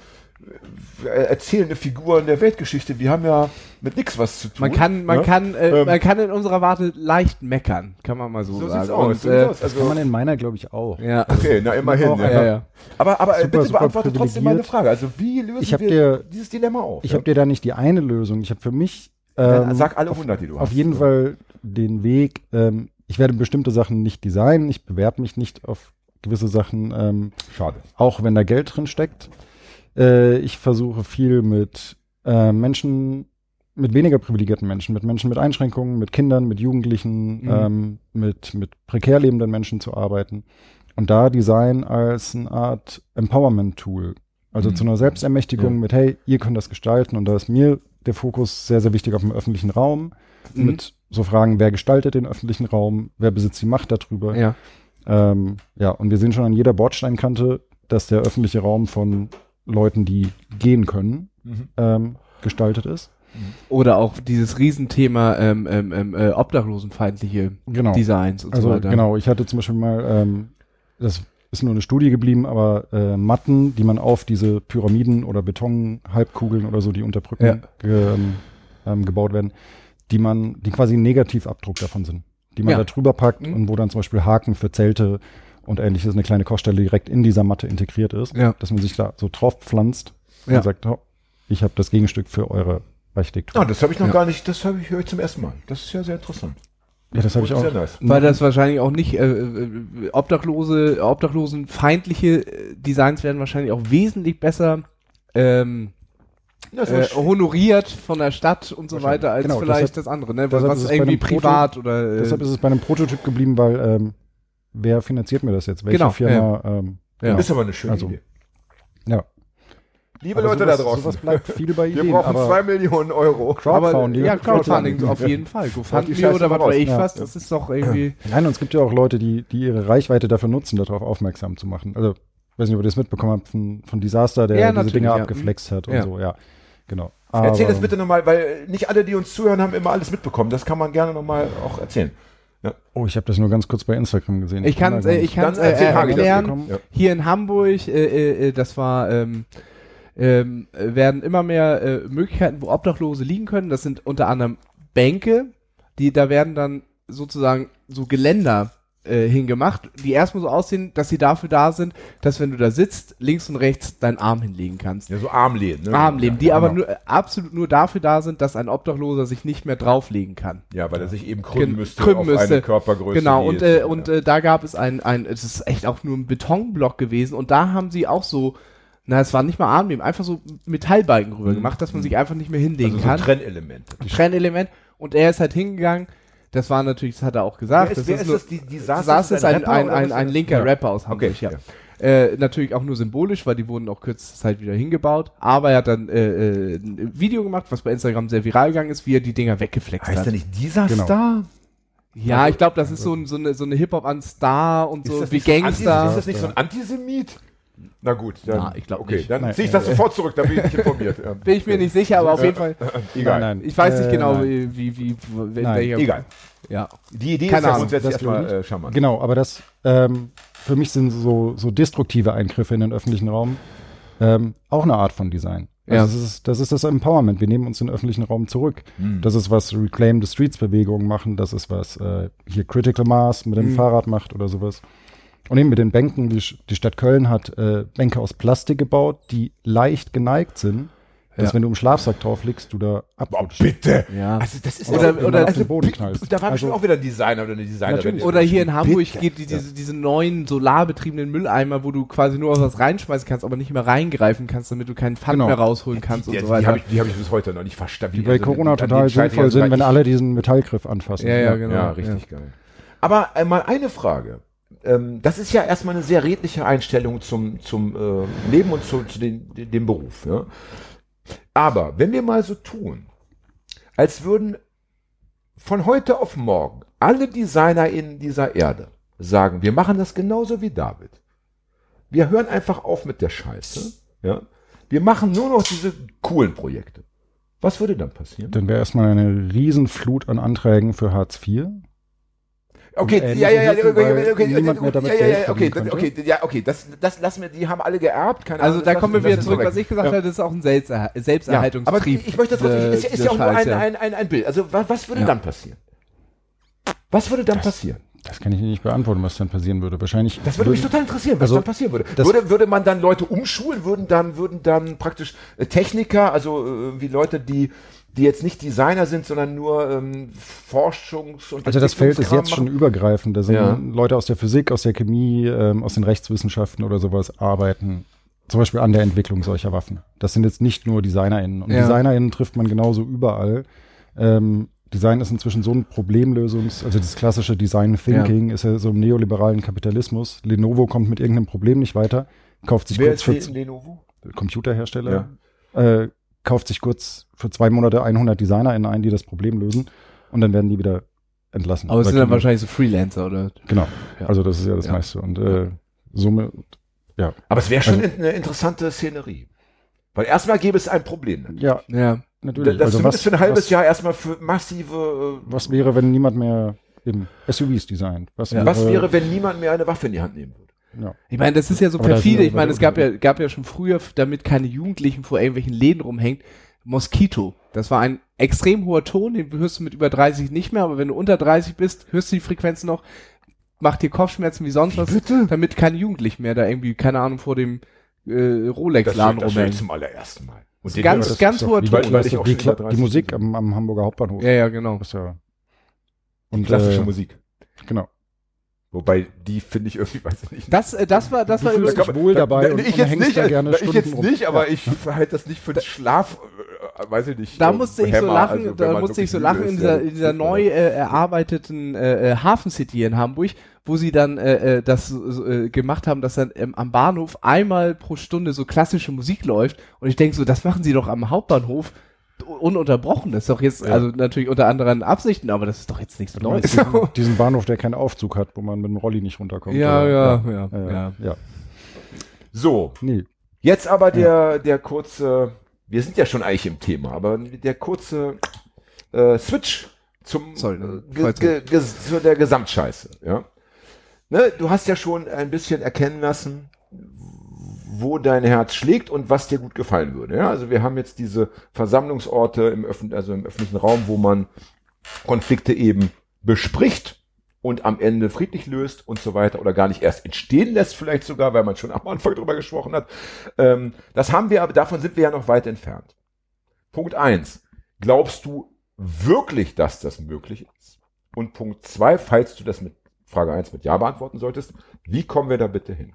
erzählende Figuren der Weltgeschichte, wir haben ja mit nichts was zu tun. Man kann, man ne? kann, äh, Ähm, man kann in unserer Warte leicht meckern, kann man mal so, So sagen. sieht's aus. Und, so äh, sieht's aus. Das kann man Also, in meiner, glaube ich, auch. ja. okay, na immerhin. Auch, ja. ja, ja. Aber, aber äh, Super, bitte super beantworte trotzdem meine. Frage. Also wie lösen wir dir- dieses Dilemma auf? Ich ja? habe dir da nicht die eine Lösung. Ich habe für mich ähm, Sag alle 100, die du hast. auf jeden Fall den Weg. Ähm, ich werde bestimmte Sachen nicht designen. Ich bewerbe mich nicht auf gewisse Sachen, ähm, Schade. auch wenn da Geld drin steckt. Äh, ich versuche viel mit äh, Menschen, mit weniger privilegierten Menschen, mit Menschen mit Einschränkungen, mit Kindern, mit Jugendlichen, Mhm. ähm, mit, mit prekär lebenden Menschen zu arbeiten. Und da Design als eine Art Empowerment-Tool. Also Mhm. zu einer Selbstermächtigung Ja. mit, hey, ihr könnt das gestalten. Und da ist mir der Fokus sehr, sehr wichtig auf dem öffentlichen Raum. Mhm. Mit so Fragen, wer gestaltet den öffentlichen Raum, wer besitzt die Macht darüber. ja. Ähm, ja, und wir sehen schon an jeder Bordsteinkante, dass der öffentliche Raum von Leuten, die gehen können, Mhm. ähm, gestaltet ist. Oder auch dieses Riesenthema ähm, ähm, ähm, äh, obdachlosenfeindliche Genau. Designs und also so weiter. genau, ich hatte zum Beispiel mal, ähm, das ist nur eine Studie geblieben, aber äh, Matten, die man auf diese Pyramiden oder Betonhalbkugeln oder so, die unter Brücken Ja. ge, ähm, ähm, gebaut werden, die man, die quasi ein Negativabdruck davon sind, die man Ja. da drüber packt Mhm. und wo dann zum Beispiel Haken für Zelte und ähnliches, eine kleine Kochstelle direkt in dieser Matte integriert ist, Ja. dass man sich da so drauf pflanzt Ja. und sagt, oh, ich habe das Gegenstück für eure Architektur. Ah, das habe ich noch Ja. gar nicht, das habe ich höre ich zum ersten Mal. Das ist ja sehr interessant. ja, das habe ich auch. Nice. Weil das wahrscheinlich auch nicht äh, äh, obdachlose, obdachlosenfeindliche äh, Designs werden wahrscheinlich auch wesentlich besser ähm, äh, honoriert von der Stadt und so weiter als Genau, vielleicht deshalb- das andere, ne? Was irgendwie privat oder äh, Deshalb ist es bei einem Prototyp geblieben, weil ähm, wer finanziert mir das jetzt? Welche Genau, Firma? Ähm, Ja. genau. ist aber eine schöne Also, Idee. ja. Liebe Aber Leute sowas, da draußen, Sowas bleibt viel bei wir Ideen. brauchen aber zwei Millionen Euro. Crowdfunding. ja, Crowdfunding auf jeden Fall. GoFundMe oder was weiß ich Ja. was, das ist doch irgendwie. Nein, und es gibt ja auch Leute, die, die ihre Reichweite dafür nutzen, darauf aufmerksam zu machen. Also, ich weiß nicht, ob ihr das mitbekommen habt von, von Disaster, der Ja, diese Dinge ja. abgeflext hat und Ja. so, ja. Genau. Erzähl Aber- das bitte nochmal, weil nicht alle, die uns zuhören, haben immer alles mitbekommen. Das kann man gerne nochmal auch erzählen. Oh, ich habe das nur ganz kurz bei Instagram gesehen. Ich kann es äh, ich kann's, äh, erzähl Hagi das erklären. Ja. Hier in Hamburg, äh, äh, äh, das war, ähm, ähm, äh, werden immer mehr äh, Möglichkeiten, wo Obdachlose liegen können. Das sind unter anderem Bänke, die da werden dann sozusagen so Geländer äh, hingemacht, die erstmal so aussehen, dass sie dafür da sind, dass wenn du da sitzt, links und rechts deinen Arm hinlegen kannst. Ja, so Armlehnen. Ne? Armlehnen, die ja, aber genau. nur, äh, absolut nur dafür da sind, dass ein Obdachloser sich nicht mehr drauflegen kann. Ja, weil er sich eben krümmen Gen- müsste krümmen auf müsste. eine Körpergröße. Genau, die und, äh, und äh, da gab es ein, ein, es ist echt auch nur ein Betonblock gewesen und da haben sie auch so, na, es war nicht mal Armleben, einfach so Metallbalken rüber gemacht, dass man sich einfach nicht mehr hinlegen Mhm. also so kann. Trennelemente. Trennelement. Und er ist halt hingegangen, das war natürlich, das hat er auch gesagt. Wer ist, wer ist nur- das? Die, die Saß, Saß ist ein, ein, ein, ein linker Ja. Rapper aus Hamburg, Okay, ja. Äh, natürlich auch nur symbolisch, weil die wurden auch kürzeste Zeit wieder hingebaut. Aber er hat dann äh, äh, ein Video gemacht, was bei Instagram sehr viral gegangen ist, wie er die Dinger weggeflext Heißt hat. der nicht dieser Genau. Star? Ja, ich glaube, das ist so, ein, so eine, so eine Hip-Hop an Star und so das wie nicht so ein Gangster. Ist das nicht so ein Antisemit? Na gut, dann, Na, ich glaub okay, nicht. dann ziehe ich das sofort zurück, da bin ich nicht informiert. Bin ich mir nicht sicher, aber auf jeden Fall. Egal. Nein, nein. Ich weiß nicht Äh, genau, wie, wie, wie, welcher. Egal. Ja. Die Idee Keine ist ja Ahnung, grundsätzlich erstmal äh, charmant. Genau, aber das ähm, für mich sind so, so destruktive Eingriffe in den öffentlichen Raum ähm, auch eine Art von Design. Also Ja. das, ist, das ist das Empowerment. Wir nehmen uns den öffentlichen Raum zurück. Das ist, was Reclaim the Streets Bewegungen machen. Das ist, was äh, hier Critical Mass mit dem Mhm. Fahrrad macht oder sowas. Und eben mit den Bänken, die, die Stadt Köln hat äh, Bänke aus Plastik gebaut, die leicht geneigt sind, dass Ja. wenn du im Schlafsack drauf liegst, du da Boah, abrutschst. bitte. Ja. Also das ist Oder- also, oder- also, Boden knallst. Da war bestimmt Also- auch wieder ein Designer oder eine Designerin. Oder hier in Hamburg Bitte. gibt die diese, diese neuen solarbetriebenen Mülleimer, wo du quasi nur was reinschmeißen kannst, aber nicht mehr reingreifen kannst, damit du keinen Pfand Genau. mehr rausholen kannst Die, und die, so die weiter. habe ich, die hab ich bis heute noch nicht verstanden. Die bei Also, Corona die total sinnvoll also, sind, wenn alle diesen Metallgriff anfassen. Ja, ja, genau. Ja, richtig geil. Aber äh, mal eine Frage. Ähm, das ist ja erstmal eine sehr redliche Einstellung zum, zum äh, Leben und zu, zu den, dem Beruf. Ja? Aber wenn wir mal so tun, als würden von heute auf morgen alle Designer in dieser Erde sagen, wir machen das genauso wie David. Wir hören einfach auf mit der Scheiße. Ja? Wir machen nur noch diese coolen Projekte. Was würde dann passieren? Dann wäre erstmal eine Riesenflut an Anträgen für Hartz IV. Okay, ja, ja, ja, okay, okay, okay, okay, okay, okay, ja, okay, das, das lassen wir, die haben alle geerbt, keine Also Ahnung, da kommen wir wieder zurück, was ich gesagt Ja. habe, das ist auch ein Selbsterha Ja, aber Selbsterhaltungstrieb. ich möchte trotzdem, dieser- ist, ja auch nur ein, ja. ein, ein, ein Bild. Also was, was würde Ja. dann passieren? Was würde dann passieren? Das kann ich Ihnen nicht beantworten, was dann passieren würde. Wahrscheinlich. Das würde mich total interessieren, was also, dann passieren würde. würde. Würde man dann Leute umschulen, würden dann, würden dann praktisch äh, Techniker, also äh, wie Leute, die, die jetzt nicht Designer sind, sondern nur ähm, Forschungs- und Also das Feld ist jetzt schon übergreifend. Da sind Ja. Leute aus der Physik, aus der Chemie, ähm, aus den Rechtswissenschaften oder sowas arbeiten. Zum Beispiel an der Entwicklung solcher Waffen. Das sind jetzt nicht nur DesignerInnen. Und Ja. DesignerInnen trifft man genauso überall. Ähm, Design ist inzwischen so ein Problemlösungs-, also das klassische Design Thinking ist ja so im neoliberalen Kapitalismus. Lenovo kommt mit irgendeinem Problem nicht weiter, kauft sich Wer kurz ist für Le- Lenovo? Computerhersteller, äh, kauft sich kurz für zwei Monate 100 DesignerInnen ein, die das Problem lösen und dann werden die wieder entlassen. Aber es sind dann wahrscheinlich so Freelancer, oder? Genau. Ja. Also das ist ja das Ja. meiste. Und äh, somit, ja. Aber es wäre schon Also- eine interessante Szenerie. Weil erstmal gäbe es ein Problem. Ja, Ja. natürlich. Das also zumindest für ein halbes was, Jahr erstmal für massive. äh, Was wäre, wenn niemand mehr eben SUVs designt? Was, Ja. Was wäre, wenn niemand mehr eine Waffe in die Hand nehmen würde? Ja. Ich meine, das ist ja so Aber perfide. Ich meine, es gab ja, gab ja schon früher, damit keine Jugendlichen vor irgendwelchen Läden rumhängt, Mosquito. Das war ein extrem hoher Ton, den hörst du mit über 30 nicht mehr, aber wenn du unter 30 bist, hörst du die Frequenz noch, macht dir Kopfschmerzen wie sonst was, damit keine Jugendlichen mehr da irgendwie, keine Ahnung, vor dem äh, Rolex-Laden das rumhängen. zum allerersten Mal. Und Ganz- das- ganz ist hoher Ton. Die, Weil die, ich auch die, schon über die 30 Musik am, am Hamburger Hauptbahnhof. Ja, ja, genau. Das ist ja, die und, klassische äh, Musik. Genau. Wobei die finde ich irgendwie, weiß ich nicht. Das, äh, das war, das Du war fühlst übrigens, dich wohl dabei Na, und- ich und jetzt nicht, da gerne na, ich jetzt nicht, aber Ja. ich halte das nicht für den Schlaf weiß ich nicht. Da ähm, musste ich so Hämmer, lachen, also da musste ich so lachen müde in ist, dieser, ja, in dieser neu äh, erarbeiteten äh, äh, Hafen City hier in Hamburg, wo sie dann äh, äh, das so, äh, gemacht haben, dass dann ähm, am Bahnhof einmal pro Stunde so klassische Musik läuft und ich denke so, das machen sie doch am Hauptbahnhof ununterbrochen. Das ist doch jetzt, also natürlich unter anderen Absichten, aber das ist doch jetzt nichts Neues. diesen, diesen Bahnhof, der keinen Aufzug hat, wo man mit dem Rolli nicht runterkommt. Ja, oder? ja, ja, ja, ja. ja. So, Nee, jetzt aber der, der kurze, wir sind ja schon eigentlich im Thema, aber der kurze äh, Switch zum Sorry, äh, ge, ge, ge, zu der Gesamtscheiße, ja. Ne, du hast ja schon ein bisschen erkennen lassen, wo dein Herz schlägt und was dir gut gefallen würde. Ja? Also wir haben jetzt diese Versammlungsorte im, öffn also im öffentlichen Raum, wo man Konflikte eben bespricht und am Ende friedlich löst und so weiter oder gar nicht erst entstehen lässt, vielleicht sogar, weil man schon am Anfang drüber gesprochen hat. Ähm, das haben wir, aber davon sind wir ja noch weit entfernt. Punkt eins: Glaubst du wirklich, dass das möglich ist? Und Punkt zwei: falls du das mit Frage eins mit Ja beantworten solltest, wie kommen wir da bitte hin?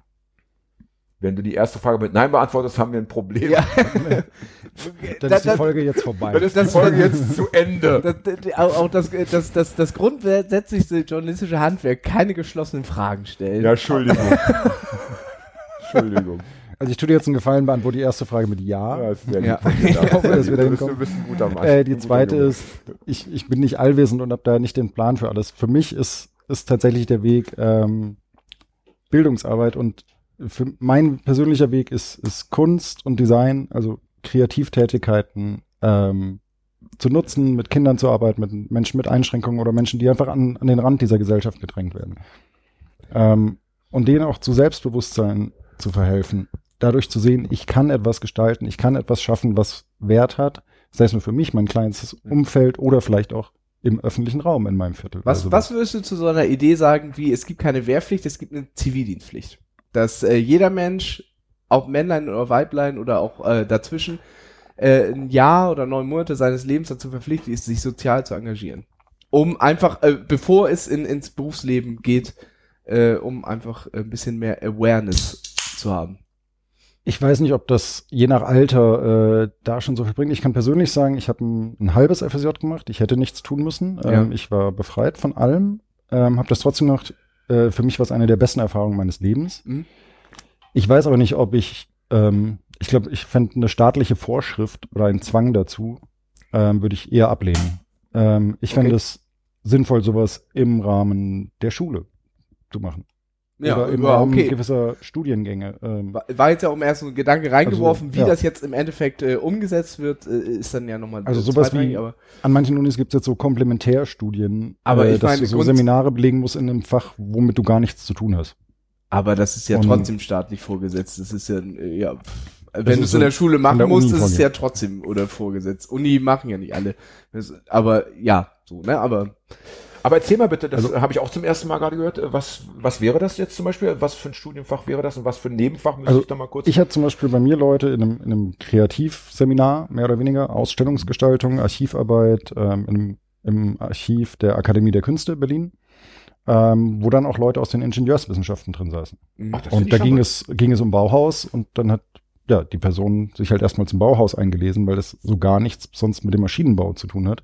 Wenn du die erste Frage mit Nein beantwortest, haben wir ein Problem. Ja. dann Da- ist die Folge jetzt vorbei. Dann ist die Folge jetzt zu Ende. Das, das, auch das, das, das, das grundsätzlichste journalistische Handwerk, keine geschlossenen Fragen stellen. Ja, Entschuldigung. Entschuldigung. Also ich tue dir jetzt einen Gefallen, beantworte die erste Frage mit Ja. Ja, Ja. dir. Ich hoffe, dass wir da hinkommen. Du bist ein guter Mann. Äh, die zweite ist, ich, ich bin nicht allwissend und habe da nicht den Plan für alles. Für mich ist, ist tatsächlich der Weg ähm, Bildungsarbeit und für mein persönlicher Weg ist, ist Kunst und Design, also Kreativtätigkeiten ähm, zu nutzen, mit Kindern zu arbeiten, mit Menschen mit Einschränkungen oder Menschen, die einfach an, an den Rand dieser Gesellschaft gedrängt werden. Ähm, und denen auch zu Selbstbewusstsein zu verhelfen. Dadurch zu sehen, ich kann etwas gestalten, ich kann etwas schaffen, was Wert hat, sei es nur für mich, mein kleines Umfeld oder vielleicht auch im öffentlichen Raum in meinem Viertel. Was, Also was würdest du zu so einer Idee sagen, wie es gibt keine Wehrpflicht, es gibt eine Zivildienstpflicht? Dass äh, jeder Mensch, ob Männlein oder Weiblein oder auch äh, dazwischen, äh, ein Jahr oder neun Monate seines Lebens dazu verpflichtet ist, sich sozial zu engagieren. Um einfach, äh, bevor es in, ins Berufsleben geht, äh, um einfach ein bisschen mehr Awareness zu haben. Ich weiß nicht, ob das je nach Alter äh, da schon so viel bringt. Ich kann persönlich sagen, ich habe ein, ein halbes FSJ gemacht. Ich hätte nichts tun müssen. Ja. Ähm, ich war befreit von allem. Ähm, habe das trotzdem noch. Äh, für mich war es eine der besten Erfahrungen meines Lebens. Mhm. Ich weiß aber nicht, ob ich. Ähm, ich glaube, ich fände eine staatliche Vorschrift oder einen Zwang dazu ähm, würde ich eher ablehnen. Ähm, ich fände Okay. es sinnvoll, sowas im Rahmen der Schule zu machen. Oder im ja, Rahmen okay. gewisser Studiengänge. Ähm, War- jetzt ja auch im ersten Gedanke reingeworfen, Also, wie ja. das jetzt im Endeffekt äh, umgesetzt wird, äh, ist dann ja nochmal Also äh, sowas wie- aber An manchen Unis gibt es jetzt so Komplementärstudien, Aber äh, ich dass meine, du so Grund- Seminare belegen musst in einem Fach, womit du gar nichts zu tun hast. Aber das ist ja Und- trotzdem staatlich vorgesetzt. Das ist ja, äh, ja, wenn du es in so der Schule machen der musst, ist es ja trotzdem oder vorgesetzt. Uni machen ja nicht alle. Das, aber ja, so, ne, aber Aber erzähl mal bitte, das Also- habe ich auch zum ersten Mal gerade gehört. äh, Was, was wäre das jetzt zum Beispiel? Was für ein Studienfach wäre das und was für ein Nebenfach? Müsste Also ich da mal kurz. Ich hatte zum Beispiel bei mir Leute in einem, in einem Kreativseminar, mehr oder weniger, Ausstellungsgestaltung, Archivarbeit, ähm, in einem, im Archiv der Akademie der Künste Berlin, ähm, wo dann auch Leute aus den Ingenieurswissenschaften drin saßen. mh, Ach, Und da ging es, ging es um Bauhaus und dann hat ja die Person sich halt erstmal zum Bauhaus eingelesen, weil das so gar nichts sonst mit dem Maschinenbau zu tun hat,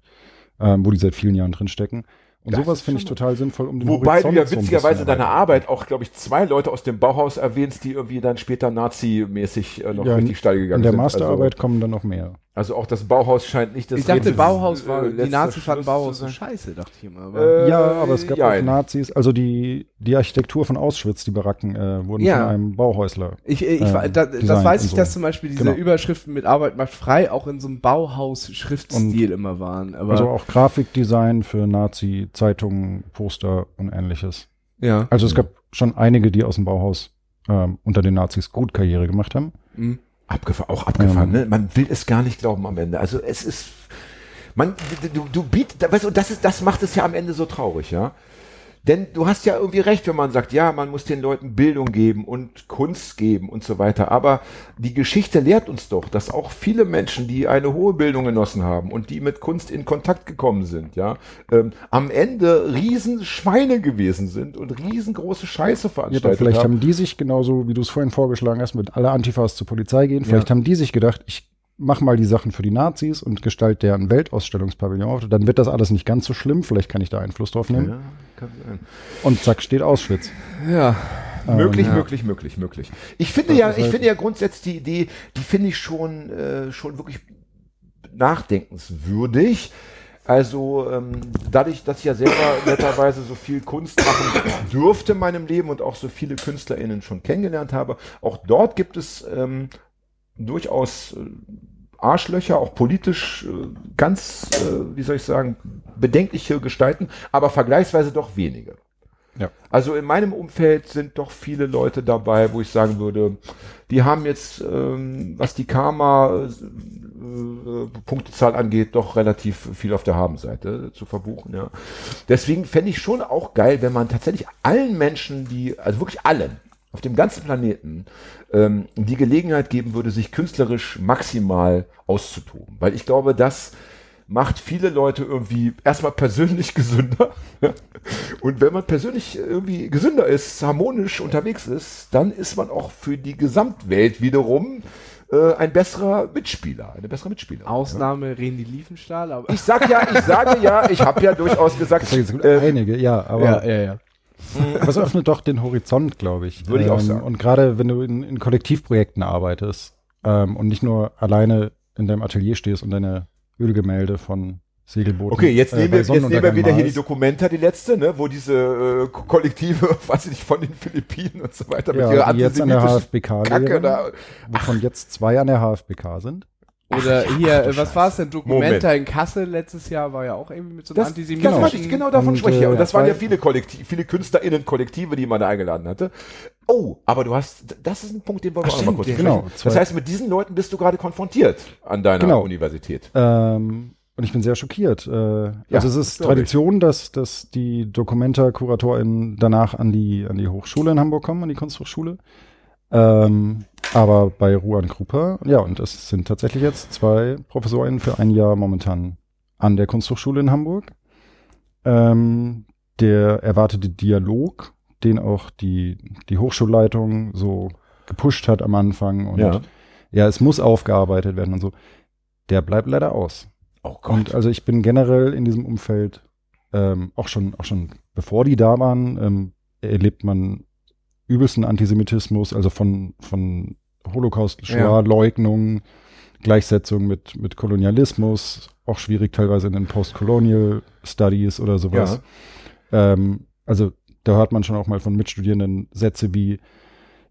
ähm, wo die seit vielen Jahren drin stecken. Und Das sowas finde ich total sinnvoll, um den Wobei du Horizont ja so ein witzigerweise in bisschen deiner. Arbeit auch, glaube ich, zwei Leute aus dem Bauhaus erwähnst, die irgendwie dann später Nazi-mäßig äh, noch Ja, richtig steil gegangen In der sind. Masterarbeit kommen dann noch mehr. Also, auch das Bauhaus scheint nicht das ich dachte, Bauhaus äh, war, die letzter Nazis fanden Schluss Bauhaus so scheiße, dachte ich immer. Aber Äh, ja, aber es gab jein. auch Nazis, also die, die Architektur von Auschwitz, die Baracken, äh, wurden Ja. von einem Bauhäusler. ich, ich, äh, da, das weiß ich, so. dass zum Beispiel diese Genau. Überschriften mit Arbeit macht frei auch in so einem Bauhaus-Schriftstil immer waren. Aber Also auch Grafikdesign für Nazi-Zeitungen, Poster und ähnliches. ja. Also es gab schon einige, die aus dem Bauhaus ähm, unter den Nazis gut Karriere gemacht haben. mh. Abgefahren, auch abgefahren, Ähm. ne? Man will es gar nicht glauben am Ende. Also es ist, man, du, du bietest, weißt du, das ist, das macht es ja am Ende so traurig, ja? Denn du hast ja irgendwie recht, wenn man sagt, ja, man muss den Leuten Bildung geben und Kunst geben und so weiter. Aber die Geschichte lehrt uns doch, dass auch viele Menschen, die eine hohe Bildung genossen haben und die mit Kunst in Kontakt gekommen sind, ja, ähm, am Ende Riesenschweine gewesen sind und riesengroße Scheiße Ja, veranstaltet aber vielleicht haben. haben die sich genauso, wie du es vorhin vorgeschlagen hast, mit alle Antifas zur Polizei gehen, vielleicht Ja. haben die sich gedacht, ich mach mal die Sachen für die Nazis und gestalt deren Weltausstellungspavillon auf. Dann wird das alles nicht ganz so schlimm. Vielleicht kann ich da Einfluss drauf nehmen. Ja, kann sein. Und zack, steht Auschwitz. Ja. möglich, ja. möglich, möglich, möglich. Ich finde Das ja, ich halt- finde ja grundsätzlich die Idee, die finde ich schon, äh, schon wirklich nachdenkenswürdig. Also ähm, dadurch, dass ich ja selber netterweise so viel Kunst machen durfte in meinem Leben und auch so viele KünstlerInnen schon kennengelernt habe, auch dort gibt es ähm, durchaus äh, Arschlöcher, auch politisch äh, ganz, äh, wie soll ich sagen, bedenkliche Gestalten, aber vergleichsweise doch wenige. Ja. Also in meinem Umfeld sind doch viele Leute dabei, wo ich sagen würde, die haben jetzt, ähm, was die Karma-Punktezahl angeht, doch relativ viel auf der Habenseite zu verbuchen. Ja. Deswegen fände ich schon auch geil, wenn man tatsächlich allen Menschen, die, also wirklich allen, auf dem ganzen Planeten, ähm, die Gelegenheit geben würde, sich künstlerisch maximal auszutoben. Weil ich glaube, das macht viele Leute irgendwie erstmal persönlich gesünder. Und wenn man persönlich irgendwie gesünder ist, harmonisch unterwegs ist, dann ist man auch für die Gesamtwelt wiederum äh, ein besserer Mitspieler, eine bessere Mitspieler. Ausnahme René Liefenstahl, aber. Ich sag ja, ich sage ja, ich habe ja durchaus gesagt, ist jetzt äh, einige, ja, aber ja, ja, ja. Aber es öffnet doch den Horizont, glaube ich. Würde ich auch sagen. Und gerade wenn du in, in Kollektivprojekten arbeitest ähm, und nicht nur alleine in deinem Atelier stehst und deine Ölgemälde von Segelbooten. Okay, jetzt äh, nehmen wir, jetzt nehmen wir wieder hier die. Dokumenta, die letzte, ne, wo diese äh, Ko- Kollektive, weiß ich nicht, von den Philippinen und so weiter Ja, die jetzt an der HFBK Kacke lehren, da. wovon jetzt zwei an der HFBK sind. Oder hier, äh, was war es denn? Documenta Moment. in Kassel letztes Jahr war ja auch irgendwie mit so einem Das, antisemitischen. das wollte ich, genau davon Und, spreche ich. äh, Und das waren ja viele Kollektiv, viele KünstlerInnen-Kollektive, die man da eingeladen hatte. Oh, aber du hast, das ist ein Punkt, den wollen wir Ach, auch noch mal stimmt, kurz ja. sprechen. Genau, Das heißt, mit diesen Leuten bist du gerade konfrontiert an deiner Genau. Universität. Ähm, und ich bin sehr schockiert. Äh, also es ist ich. Tradition, dass, dass die Dokumenta-KuratorInnen danach an die, an die Hochschule in Hamburg kommen, an die Kunsthochschule. Ähm, aber bei Ruan Krupa, ja, und es sind tatsächlich jetzt zwei ProfessorInnen für ein Jahr momentan an der Kunsthochschule in Hamburg. Ähm, der erwartete Dialog, den auch die, die Hochschulleitung so gepusht hat am Anfang und Ja. ja, es muss aufgearbeitet werden und so. Der bleibt leider aus. Oh Und also ich bin generell in diesem Umfeld ähm, auch schon, auch schon bevor die da waren, ähm, erlebt man übelsten Antisemitismus, also von, von Holocaust, Ja. Shoah-Leugnung, Gleichsetzung mit, mit Kolonialismus, auch schwierig teilweise in den Post-Colonial Studies oder sowas. Ähm, also da hört man schon auch mal von Mitstudierenden Sätze wie,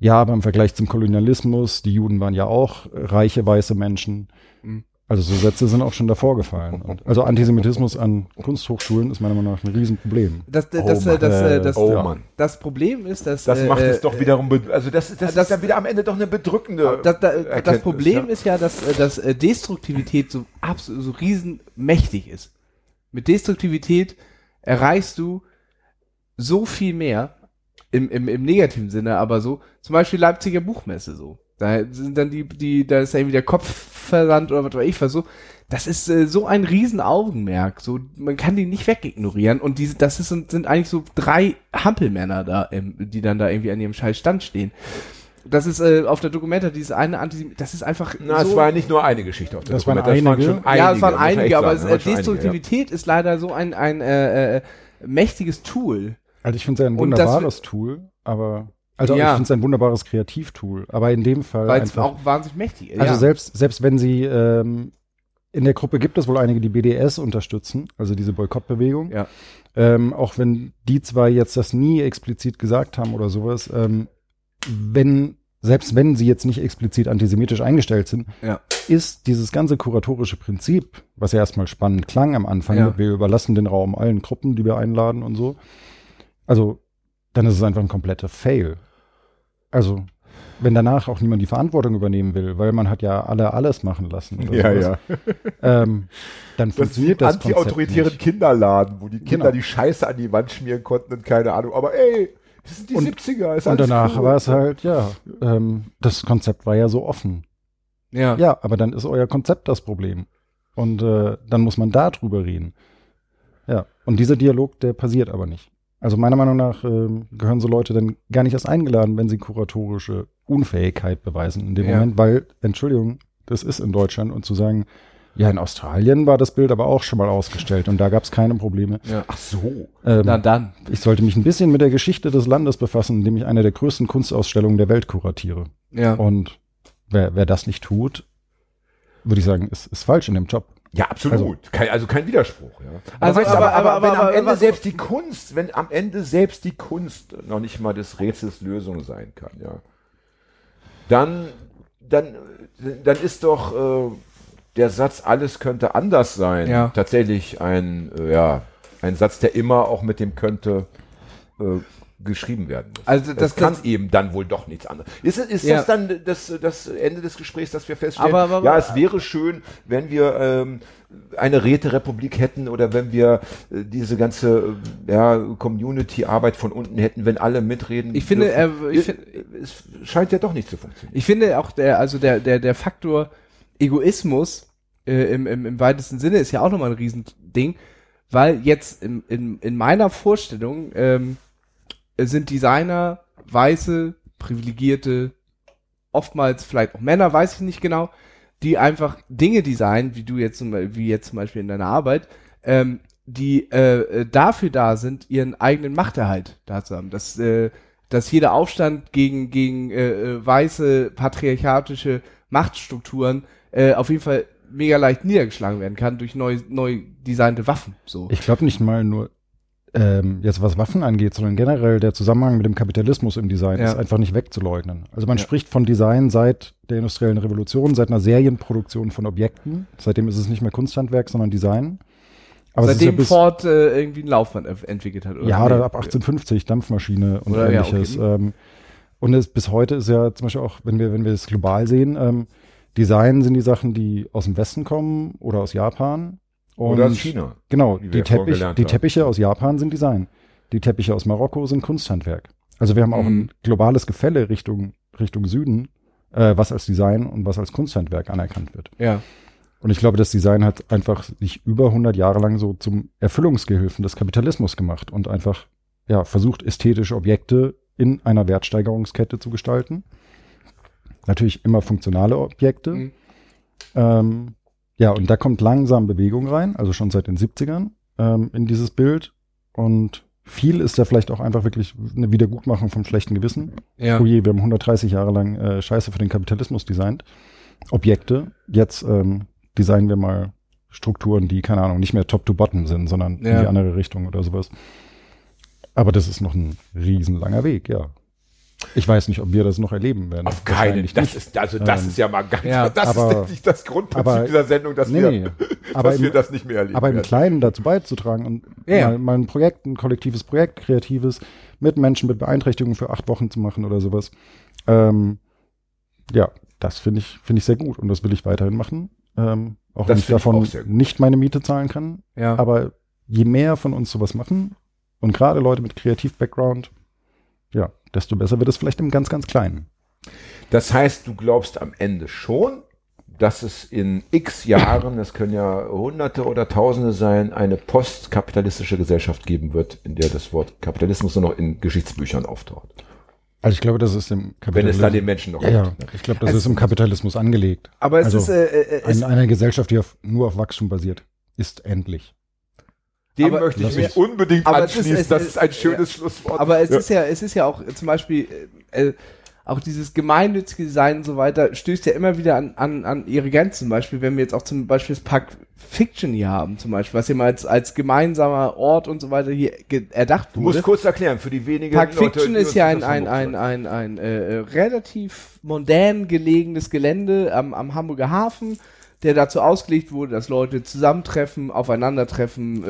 ja, aber im Vergleich zum Kolonialismus, die Juden waren ja auch reiche weiße Menschen. Also so Sätze sind auch schon davor gefallen. Und also Antisemitismus an Kunsthochschulen ist meiner Meinung nach ein Riesenproblem. Das, das, Oh das, Mann. das, äh, das, Oh ja. Mann. das Problem ist, dass. Das äh, macht es äh, doch wiederum, be- also das, ist- das, das- ist dann wieder am Ende doch eine bedrückende Das, das, das Problem ja. ist ja, dass, äh, dass äh, Destruktivität so absolut so riesenmächtig ist. Mit Destruktivität erreichst du so viel mehr im, im, im negativen Sinne, aber so, zum Beispiel Leipziger Buchmesse so. Da sind dann die, die, da ist irgendwie der Kopfversand oder was weiß ich so. Das ist äh, so ein riesen Augenmerk. So, man kann die nicht wegignorieren. Und diese, das ist, sind, sind eigentlich so drei Hampelmänner da, ähm, die dann da irgendwie an ihrem scheiß Stand stehen. Das ist äh, auf der Dokumenta dieses eine Antisemit, das ist einfach Na, es so war ja nicht nur eine Geschichte auf der Das waren Dokumente, einige. schon ja, es waren einige, aber sagen, es, das äh, waren schon einige, ja. Destruktivität ist leider so ein, ein äh, äh, mächtiges Tool. Also ich finde es ja ein Und das wunderbares Tool, aber also Ja. ich finde es ein wunderbares Kreativtool. Aber in dem Fall Weil es einfach. auch wahnsinnig mächtig ist. Also ja. selbst, selbst wenn sie ähm, in der Gruppe gibt es wohl einige, die BDS unterstützen, also diese Boykottbewegung. Ja. Ähm, auch wenn die zwei jetzt das nie explizit gesagt haben oder sowas, ähm, wenn, selbst wenn sie jetzt nicht explizit antisemitisch eingestellt sind, Ja. ist dieses ganze kuratorische Prinzip, was ja erstmal spannend klang am Anfang, Ja. wir überlassen den Raum allen Gruppen, die wir einladen und so. Also, dann ist es einfach ein kompletter Fail. Also, wenn danach auch niemand die Verantwortung übernehmen will, weil man hat ja alle alles machen lassen. Ja, sowas, ja. Ähm, dann Das funktioniert das Konzept anti-autoritären nicht. Kinderladen, wo die Kinder Genau. die Scheiße an die Wand schmieren konnten und keine Ahnung. Aber ey, das sind die Und- 70er. Ist Und danach cool. war es halt, ja, ähm, das Konzept war ja so offen. ja. Ja, aber dann ist euer Konzept das Problem. Und äh, dann muss man da drüber reden. Ja, und dieser Dialog, der passiert aber nicht. Also meiner Meinung nach ähm, gehören so Leute dann gar nicht erst eingeladen, wenn sie kuratorische Unfähigkeit beweisen in dem Ja. Moment, weil, Entschuldigung, das ist in Deutschland und zu sagen, ja, in Australien war das Bild aber auch schon mal ausgestellt und da gab es keine Probleme. Ja. Ach so. Ähm, Na dann. ich sollte mich ein bisschen mit der Geschichte des Landes befassen, indem ich eine der größten Kunstausstellungen der Welt kuratiere. Ja. Und wer, wer das nicht tut, würde ich sagen, ist, ist falsch in dem Job. Ja, absolut. kein, also kein Widerspruch. Ja. Also, weißt du, aber- aber- wenn aber- am aber- Ende aber- selbst die Kunst, wenn am Ende selbst die Kunst noch nicht mal des Rätsels Lösung sein kann, ja, dann, dann, dann ist doch äh, der Satz, alles könnte anders sein, Ja. tatsächlich ein, äh, ja, ein Satz, der immer auch mit dem könnte äh, geschrieben werden muss. Also Es das- kann das- eben dann wohl doch nichts anderes. Ist, ist Ja. das dann das, das Ende des Gesprächs, dass wir feststellen, Aber- aber- ja, es wäre schön, wenn wir ähm, eine Räterepublik hätten oder wenn wir äh, diese ganze äh, ja, Community-Arbeit von unten hätten, wenn alle mitreden. Ich finde, äh, ich find- es scheint ja doch nicht zu funktionieren. Ich finde auch der, also der, der, der Faktor Egoismus äh, im, im, im weitesten Sinne ist ja auch nochmal ein Riesending, weil jetzt in, in, in meiner Vorstellung ähm, sind Designer weiße, privilegierte, oftmals vielleicht auch Männer, weiß ich nicht genau, die einfach Dinge designen, wie du jetzt wie jetzt zum Beispiel in deiner Arbeit, ähm, die äh, äh, dafür da sind, ihren eigenen Machterhalt da zu haben. Dass, äh, dass jeder Aufstand gegen, gegen äh, äh, weiße, patriarchatische Machtstrukturen äh, auf jeden Fall mega leicht niedergeschlagen werden kann durch neu, neu designte Waffen. So. Ich glaube nicht mal nur ähm, jetzt was Waffen angeht, sondern generell der Zusammenhang mit dem Kapitalismus im Design Ja. ist einfach nicht wegzuleugnen. Also man Ja. spricht von Design seit der industriellen Revolution, seit einer Serienproduktion von Objekten. Seitdem ist es nicht mehr Kunsthandwerk, sondern Design. Aber Seitdem ja Ford äh, irgendwie ein Laufband ent- entwickelt hat. ja, Nee. oder ab 1850 Dampfmaschine und Oder, ja, ähnliches. okay. ähm, und es, bis heute ist ja zum Beispiel auch, wenn wir, wenn wir es global sehen, ähm, Design sind die Sachen, die aus dem Westen kommen oder aus Japan. Und Oder aus China. Genau, die, Teppich, die. Teppiche aus Japan sind Design. Die Teppiche aus Marokko sind Kunsthandwerk. Also wir haben auch Mhm. ein globales Gefälle Richtung, Richtung Süden, äh, was als Design und was als Kunsthandwerk anerkannt wird. Ja. Und ich glaube, das Design hat einfach sich über 100 Jahre lang so zum Erfüllungsgehilfen des Kapitalismus gemacht und einfach ja, versucht, ästhetische Objekte in einer Wertsteigerungskette zu gestalten. Natürlich immer funktionale Objekte. Mhm. Ähm, ja, und da kommt langsam Bewegung rein, also schon seit den 70ern ähm, in dieses Bild. Und viel ist da vielleicht auch einfach wirklich eine Wiedergutmachung vom schlechten Gewissen. Ja. Oh je, wir haben 130 Jahre lang äh, Scheiße für den Kapitalismus designt. Objekte. Jetzt ähm, designen wir mal Strukturen, die, keine Ahnung, nicht mehr top to bottom sind, sondern in Ja. die andere Richtung oder sowas. Aber das ist noch ein riesenlanger Weg, ja. Ich weiß nicht, ob wir das noch erleben werden. Auf keinen. Das nicht. ist, also das Ähm, ist ja mal ganz, ja, das aber- ist nicht das Grundprinzip aber- dieser Sendung, dass Nee, wir, nee. Dass im- wir das nicht mehr erleben Aber im werden. Kleinen dazu beizutragen und Ja, mal, mal ein Projekt, ein kollektives Projekt, kreatives, mit Menschen mit Beeinträchtigungen für acht Wochen zu machen oder sowas. Ähm, ja, das finde ich, finde ich sehr gut und das will ich weiterhin machen. Ähm, auch Das wenn ich ich davon gut. nicht meine Miete zahlen kann. Ja. Aber je mehr von uns sowas machen und gerade Leute mit Kreativ-Background, ja, desto besser wird es vielleicht im ganz, ganz Kleinen. Das heißt, du glaubst am Ende schon, dass es in x Jahren, das können ja Hunderte oder Tausende sein, eine postkapitalistische Gesellschaft geben wird, in der das Wort Kapitalismus nur noch in Geschichtsbüchern auftaucht. Also ich glaube, das ist im Wenn es Kapitalismus. dann den Menschen noch ja, ja, gibt. ich glaube, das Also- ist im Kapitalismus angelegt. Aber es Also, ist, äh, äh, es, Ein, eine Gesellschaft, die auf, nur auf Wachstum basiert, ist endlich. Dem Aber- möchte ich mich uns- unbedingt ist- anschließen. es das ist- ist ein schönes ja. Schlusswort. aber es Ja. ist ja, es ist ja auch äh, zum Beispiel äh, äh, auch dieses gemeinnützige Design und so weiter stößt ja immer wieder an, an, an ihre Grenzen. Zum Beispiel, wenn wir jetzt auch zum Beispiel das Park Fiction hier haben, zum Beispiel, was ja mal als, als gemeinsamer Ort und so weiter hier erdacht Du wurde. musst kurz erklären, für die wenigen Park Leute, Fiction ist ja ein, ein, ein, ein, ein äh, relativ mondän gelegenes Gelände am, am Hamburger Hafen, der dazu ausgelegt wurde, dass Leute zusammentreffen, aufeinandertreffen, äh,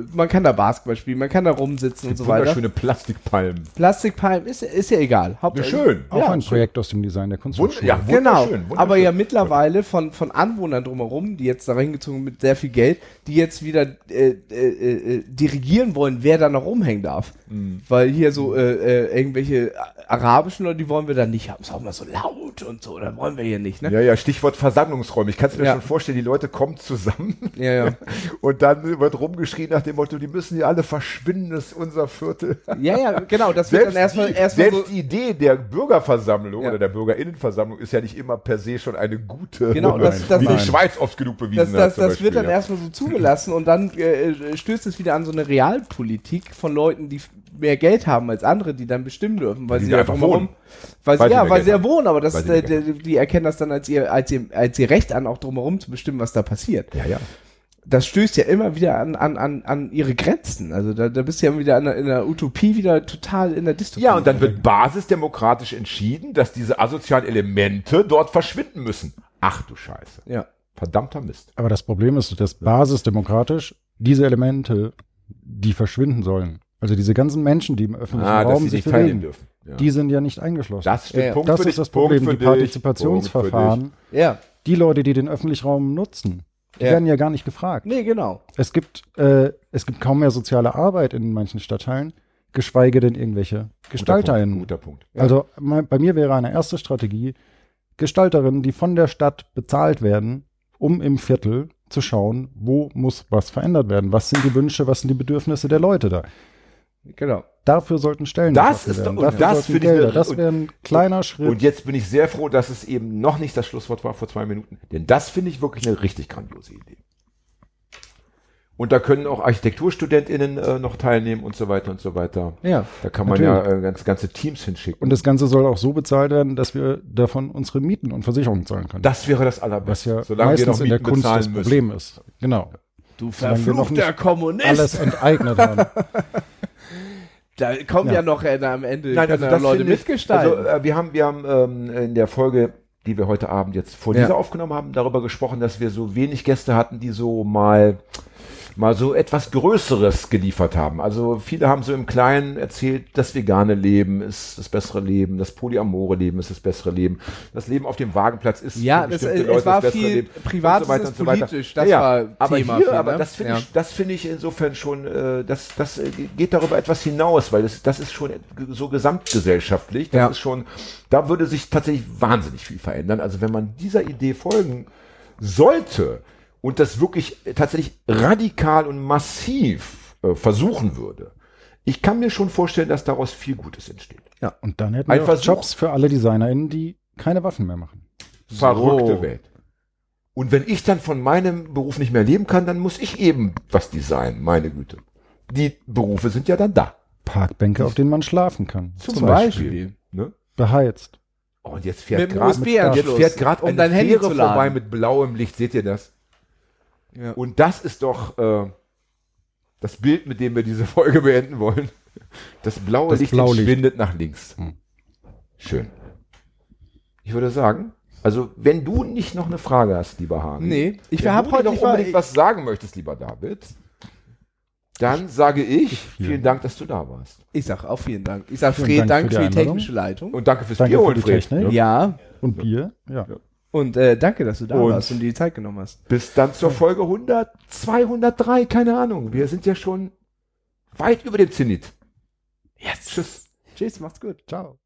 äh, man kann da Basketball spielen, man kann da rumsitzen und so weiter. Wunderschöne Plastikpalmen. Plastikpalmen ist, ist ja egal. Ja, Hauptsache- schön. Auch Ja, ein schön. Projekt aus dem Design der Wund Kunsthochschule. ja, Genau, wunderschön, wunderschön. aber ja mittlerweile von, von Anwohnern drumherum, die jetzt da reingezogen mit sehr viel Geld, die jetzt wieder äh, äh, äh, dirigieren wollen, wer da noch rumhängen darf. Mhm. Weil hier so äh, äh, irgendwelche arabischen Leute, die wollen wir da nicht haben. Ist auch mal so laut und so, das wollen wir hier nicht, ne? Ja, ja, Stichwort Versammlungsräume. Ich kann es mir Ja. schon vorstellen, die Leute kommen zusammen Ja, ja. und dann wird rumgeschrien nach dem Motto, die müssen hier alle verschwinden, das ist unser Viertel. Ja, ja, genau, das wird Selbst, dann erstmal die, erstmal selbst so, die Idee der Bürgerversammlung oder der Bürgerinnenversammlung ist ja nicht immer per se schon eine gute, Genau, das- das- wie die. Schweiz oft genug bewiesen das, hat. das, zum das wird Beispiel, dann ja. erstmal so zugelassen und dann äh, stößt es wieder an so eine Realpolitik von Leuten, die mehr Geld haben als andere, die dann bestimmen dürfen, weil Die sie einfach wohnen. weil sie, Weil sie ja, weil Geld sie ja haben. wohnen, aber das, Weil sie äh, die, die erkennen das dann als ihr, als ihr, als ihr Recht an, auch drumherum zu bestimmen, was da passiert. Ja, ja. Das stößt ja immer wieder an, an, an, an ihre Grenzen. Also da, da bist du ja wieder in der, in der Utopie wieder total in der Dystopie. Ja, und dann wird basisdemokratisch entschieden, dass diese asozialen Elemente dort verschwinden müssen. Ach du Scheiße. ja. Verdammter Mist. Aber das Problem ist, dass basisdemokratisch diese Elemente, die verschwinden sollen, also diese ganzen Menschen, die im öffentlichen Ah, Raum sich bewegen, dürfen. Ja. die sind ja nicht eingeschlossen. das stimmt. Ja. Punkt das für ist dich, das Problem. Punkt Die dich, Partizipationsverfahren, Ja. die Leute, die den öffentlichen Raum nutzen, die Ja. werden ja gar nicht gefragt. Nee, genau. Es gibt, äh, es gibt kaum mehr soziale Arbeit in manchen Stadtteilen, geschweige denn irgendwelche GestalterInnen. Guter Punkt. Guter Punkt. Also mein, bei mir wäre eine erste Strategie, Gestalterinnen, die von der Stadt bezahlt werden, um im Viertel zu schauen, wo muss was verändert werden. Was sind die Wünsche, was sind die Bedürfnisse der Leute da? Genau. Dafür sollten Stellen Das geschaffen ist werden. doch- und Dafür das ich Gelder. Das wäre ein kleiner Schritt. Und jetzt bin ich sehr froh, dass es eben noch nicht das Schlusswort war vor zwei Minuten. Denn das finde ich wirklich eine richtig grandiose Idee. Und da können auch ArchitekturstudentInnen äh, noch teilnehmen und so weiter und so weiter. Ja. Da kann man Natürlich. ja äh, ganz, ganze Teams hinschicken. Und das Ganze soll auch so bezahlt werden, dass wir davon unsere Mieten und Versicherungen zahlen können. das wäre das was Allerbeste. ja solange wir noch meistens in der Kunst das müssen. Problem ist. Genau. Du verfluchter Kommunist. Alles enteignet haben. Da kommen ja, Ja. noch äh, am Ende Nein, also das Leute ich- mitgestalten. Also, äh, wir haben, wir haben ähm, in der Folge, die wir heute Abend jetzt vor Ja. dieser aufgenommen haben, darüber gesprochen, dass wir so wenig Gäste hatten, die so mal mal so etwas Größeres geliefert haben. Also viele haben so im Kleinen erzählt, das vegane Leben ist das bessere Leben, das polyamore Leben ist das bessere Leben, das Leben auf dem Wagenplatz ist Ja, das, äh, Leute es war das bessere viel Leben Privates und so weiter ist und so politisch, das ja, war aber Thema hier, viel, aber ne? das finde Ja. ich, das finde ich insofern schon, äh, das, das äh, geht darüber etwas hinaus, weil das, das ist schon so gesamtgesellschaftlich, das Ja. ist schon, da würde sich tatsächlich wahnsinnig viel verändern. Also wenn man dieser Idee folgen sollte und das wirklich tatsächlich radikal und massiv äh, versuchen würde, ich kann mir schon vorstellen, dass daraus viel Gutes entsteht. Und dann hätten Ein wir auch Versuch. Jobs für alle DesignerInnen, die keine Waffen mehr machen. Verrückte Welt. Und wenn ich dann von meinem Beruf nicht mehr leben kann, dann muss ich eben was designen, meine Güte. Die Berufe sind ja dann da. Parkbänke, auf denen man schlafen kann. Zum Beispiel. Ne? Beheizt. Oh, und jetzt fährt gerade USB-Anschluss, jetzt fährt gerade um eine dein Handy Fähre vorbei mit blauem Licht. Seht ihr das? Ja. Und das ist doch äh, das Bild, mit dem wir diese Folge beenden wollen. Das blaue Das Licht Blaulicht. entschwindet nach links. Hm. Schön. Ich würde sagen, also wenn du nicht noch eine Frage hast, lieber Hahn. Nee, ich wenn habe du heute noch ich war, unbedingt was sagen möchtest, lieber David, dann sage ich vielen Dank, dass du da warst. ich sag auch vielen Dank. Ich sag Vielen Fred, Dank Dank für für die die Einladung. technische Leitung. Und danke fürs Danke Bier für holen, die Fred. Technik. Ja, Und Bier. Ja. Und äh, danke, dass du da Und- warst und dir die Zeit genommen hast. Bis dann zur Folge 100, 203, keine Ahnung. Wir sind ja schon weit über dem Zenit. Jetzt. Tschüss. Tschüss, macht's gut. Ciao.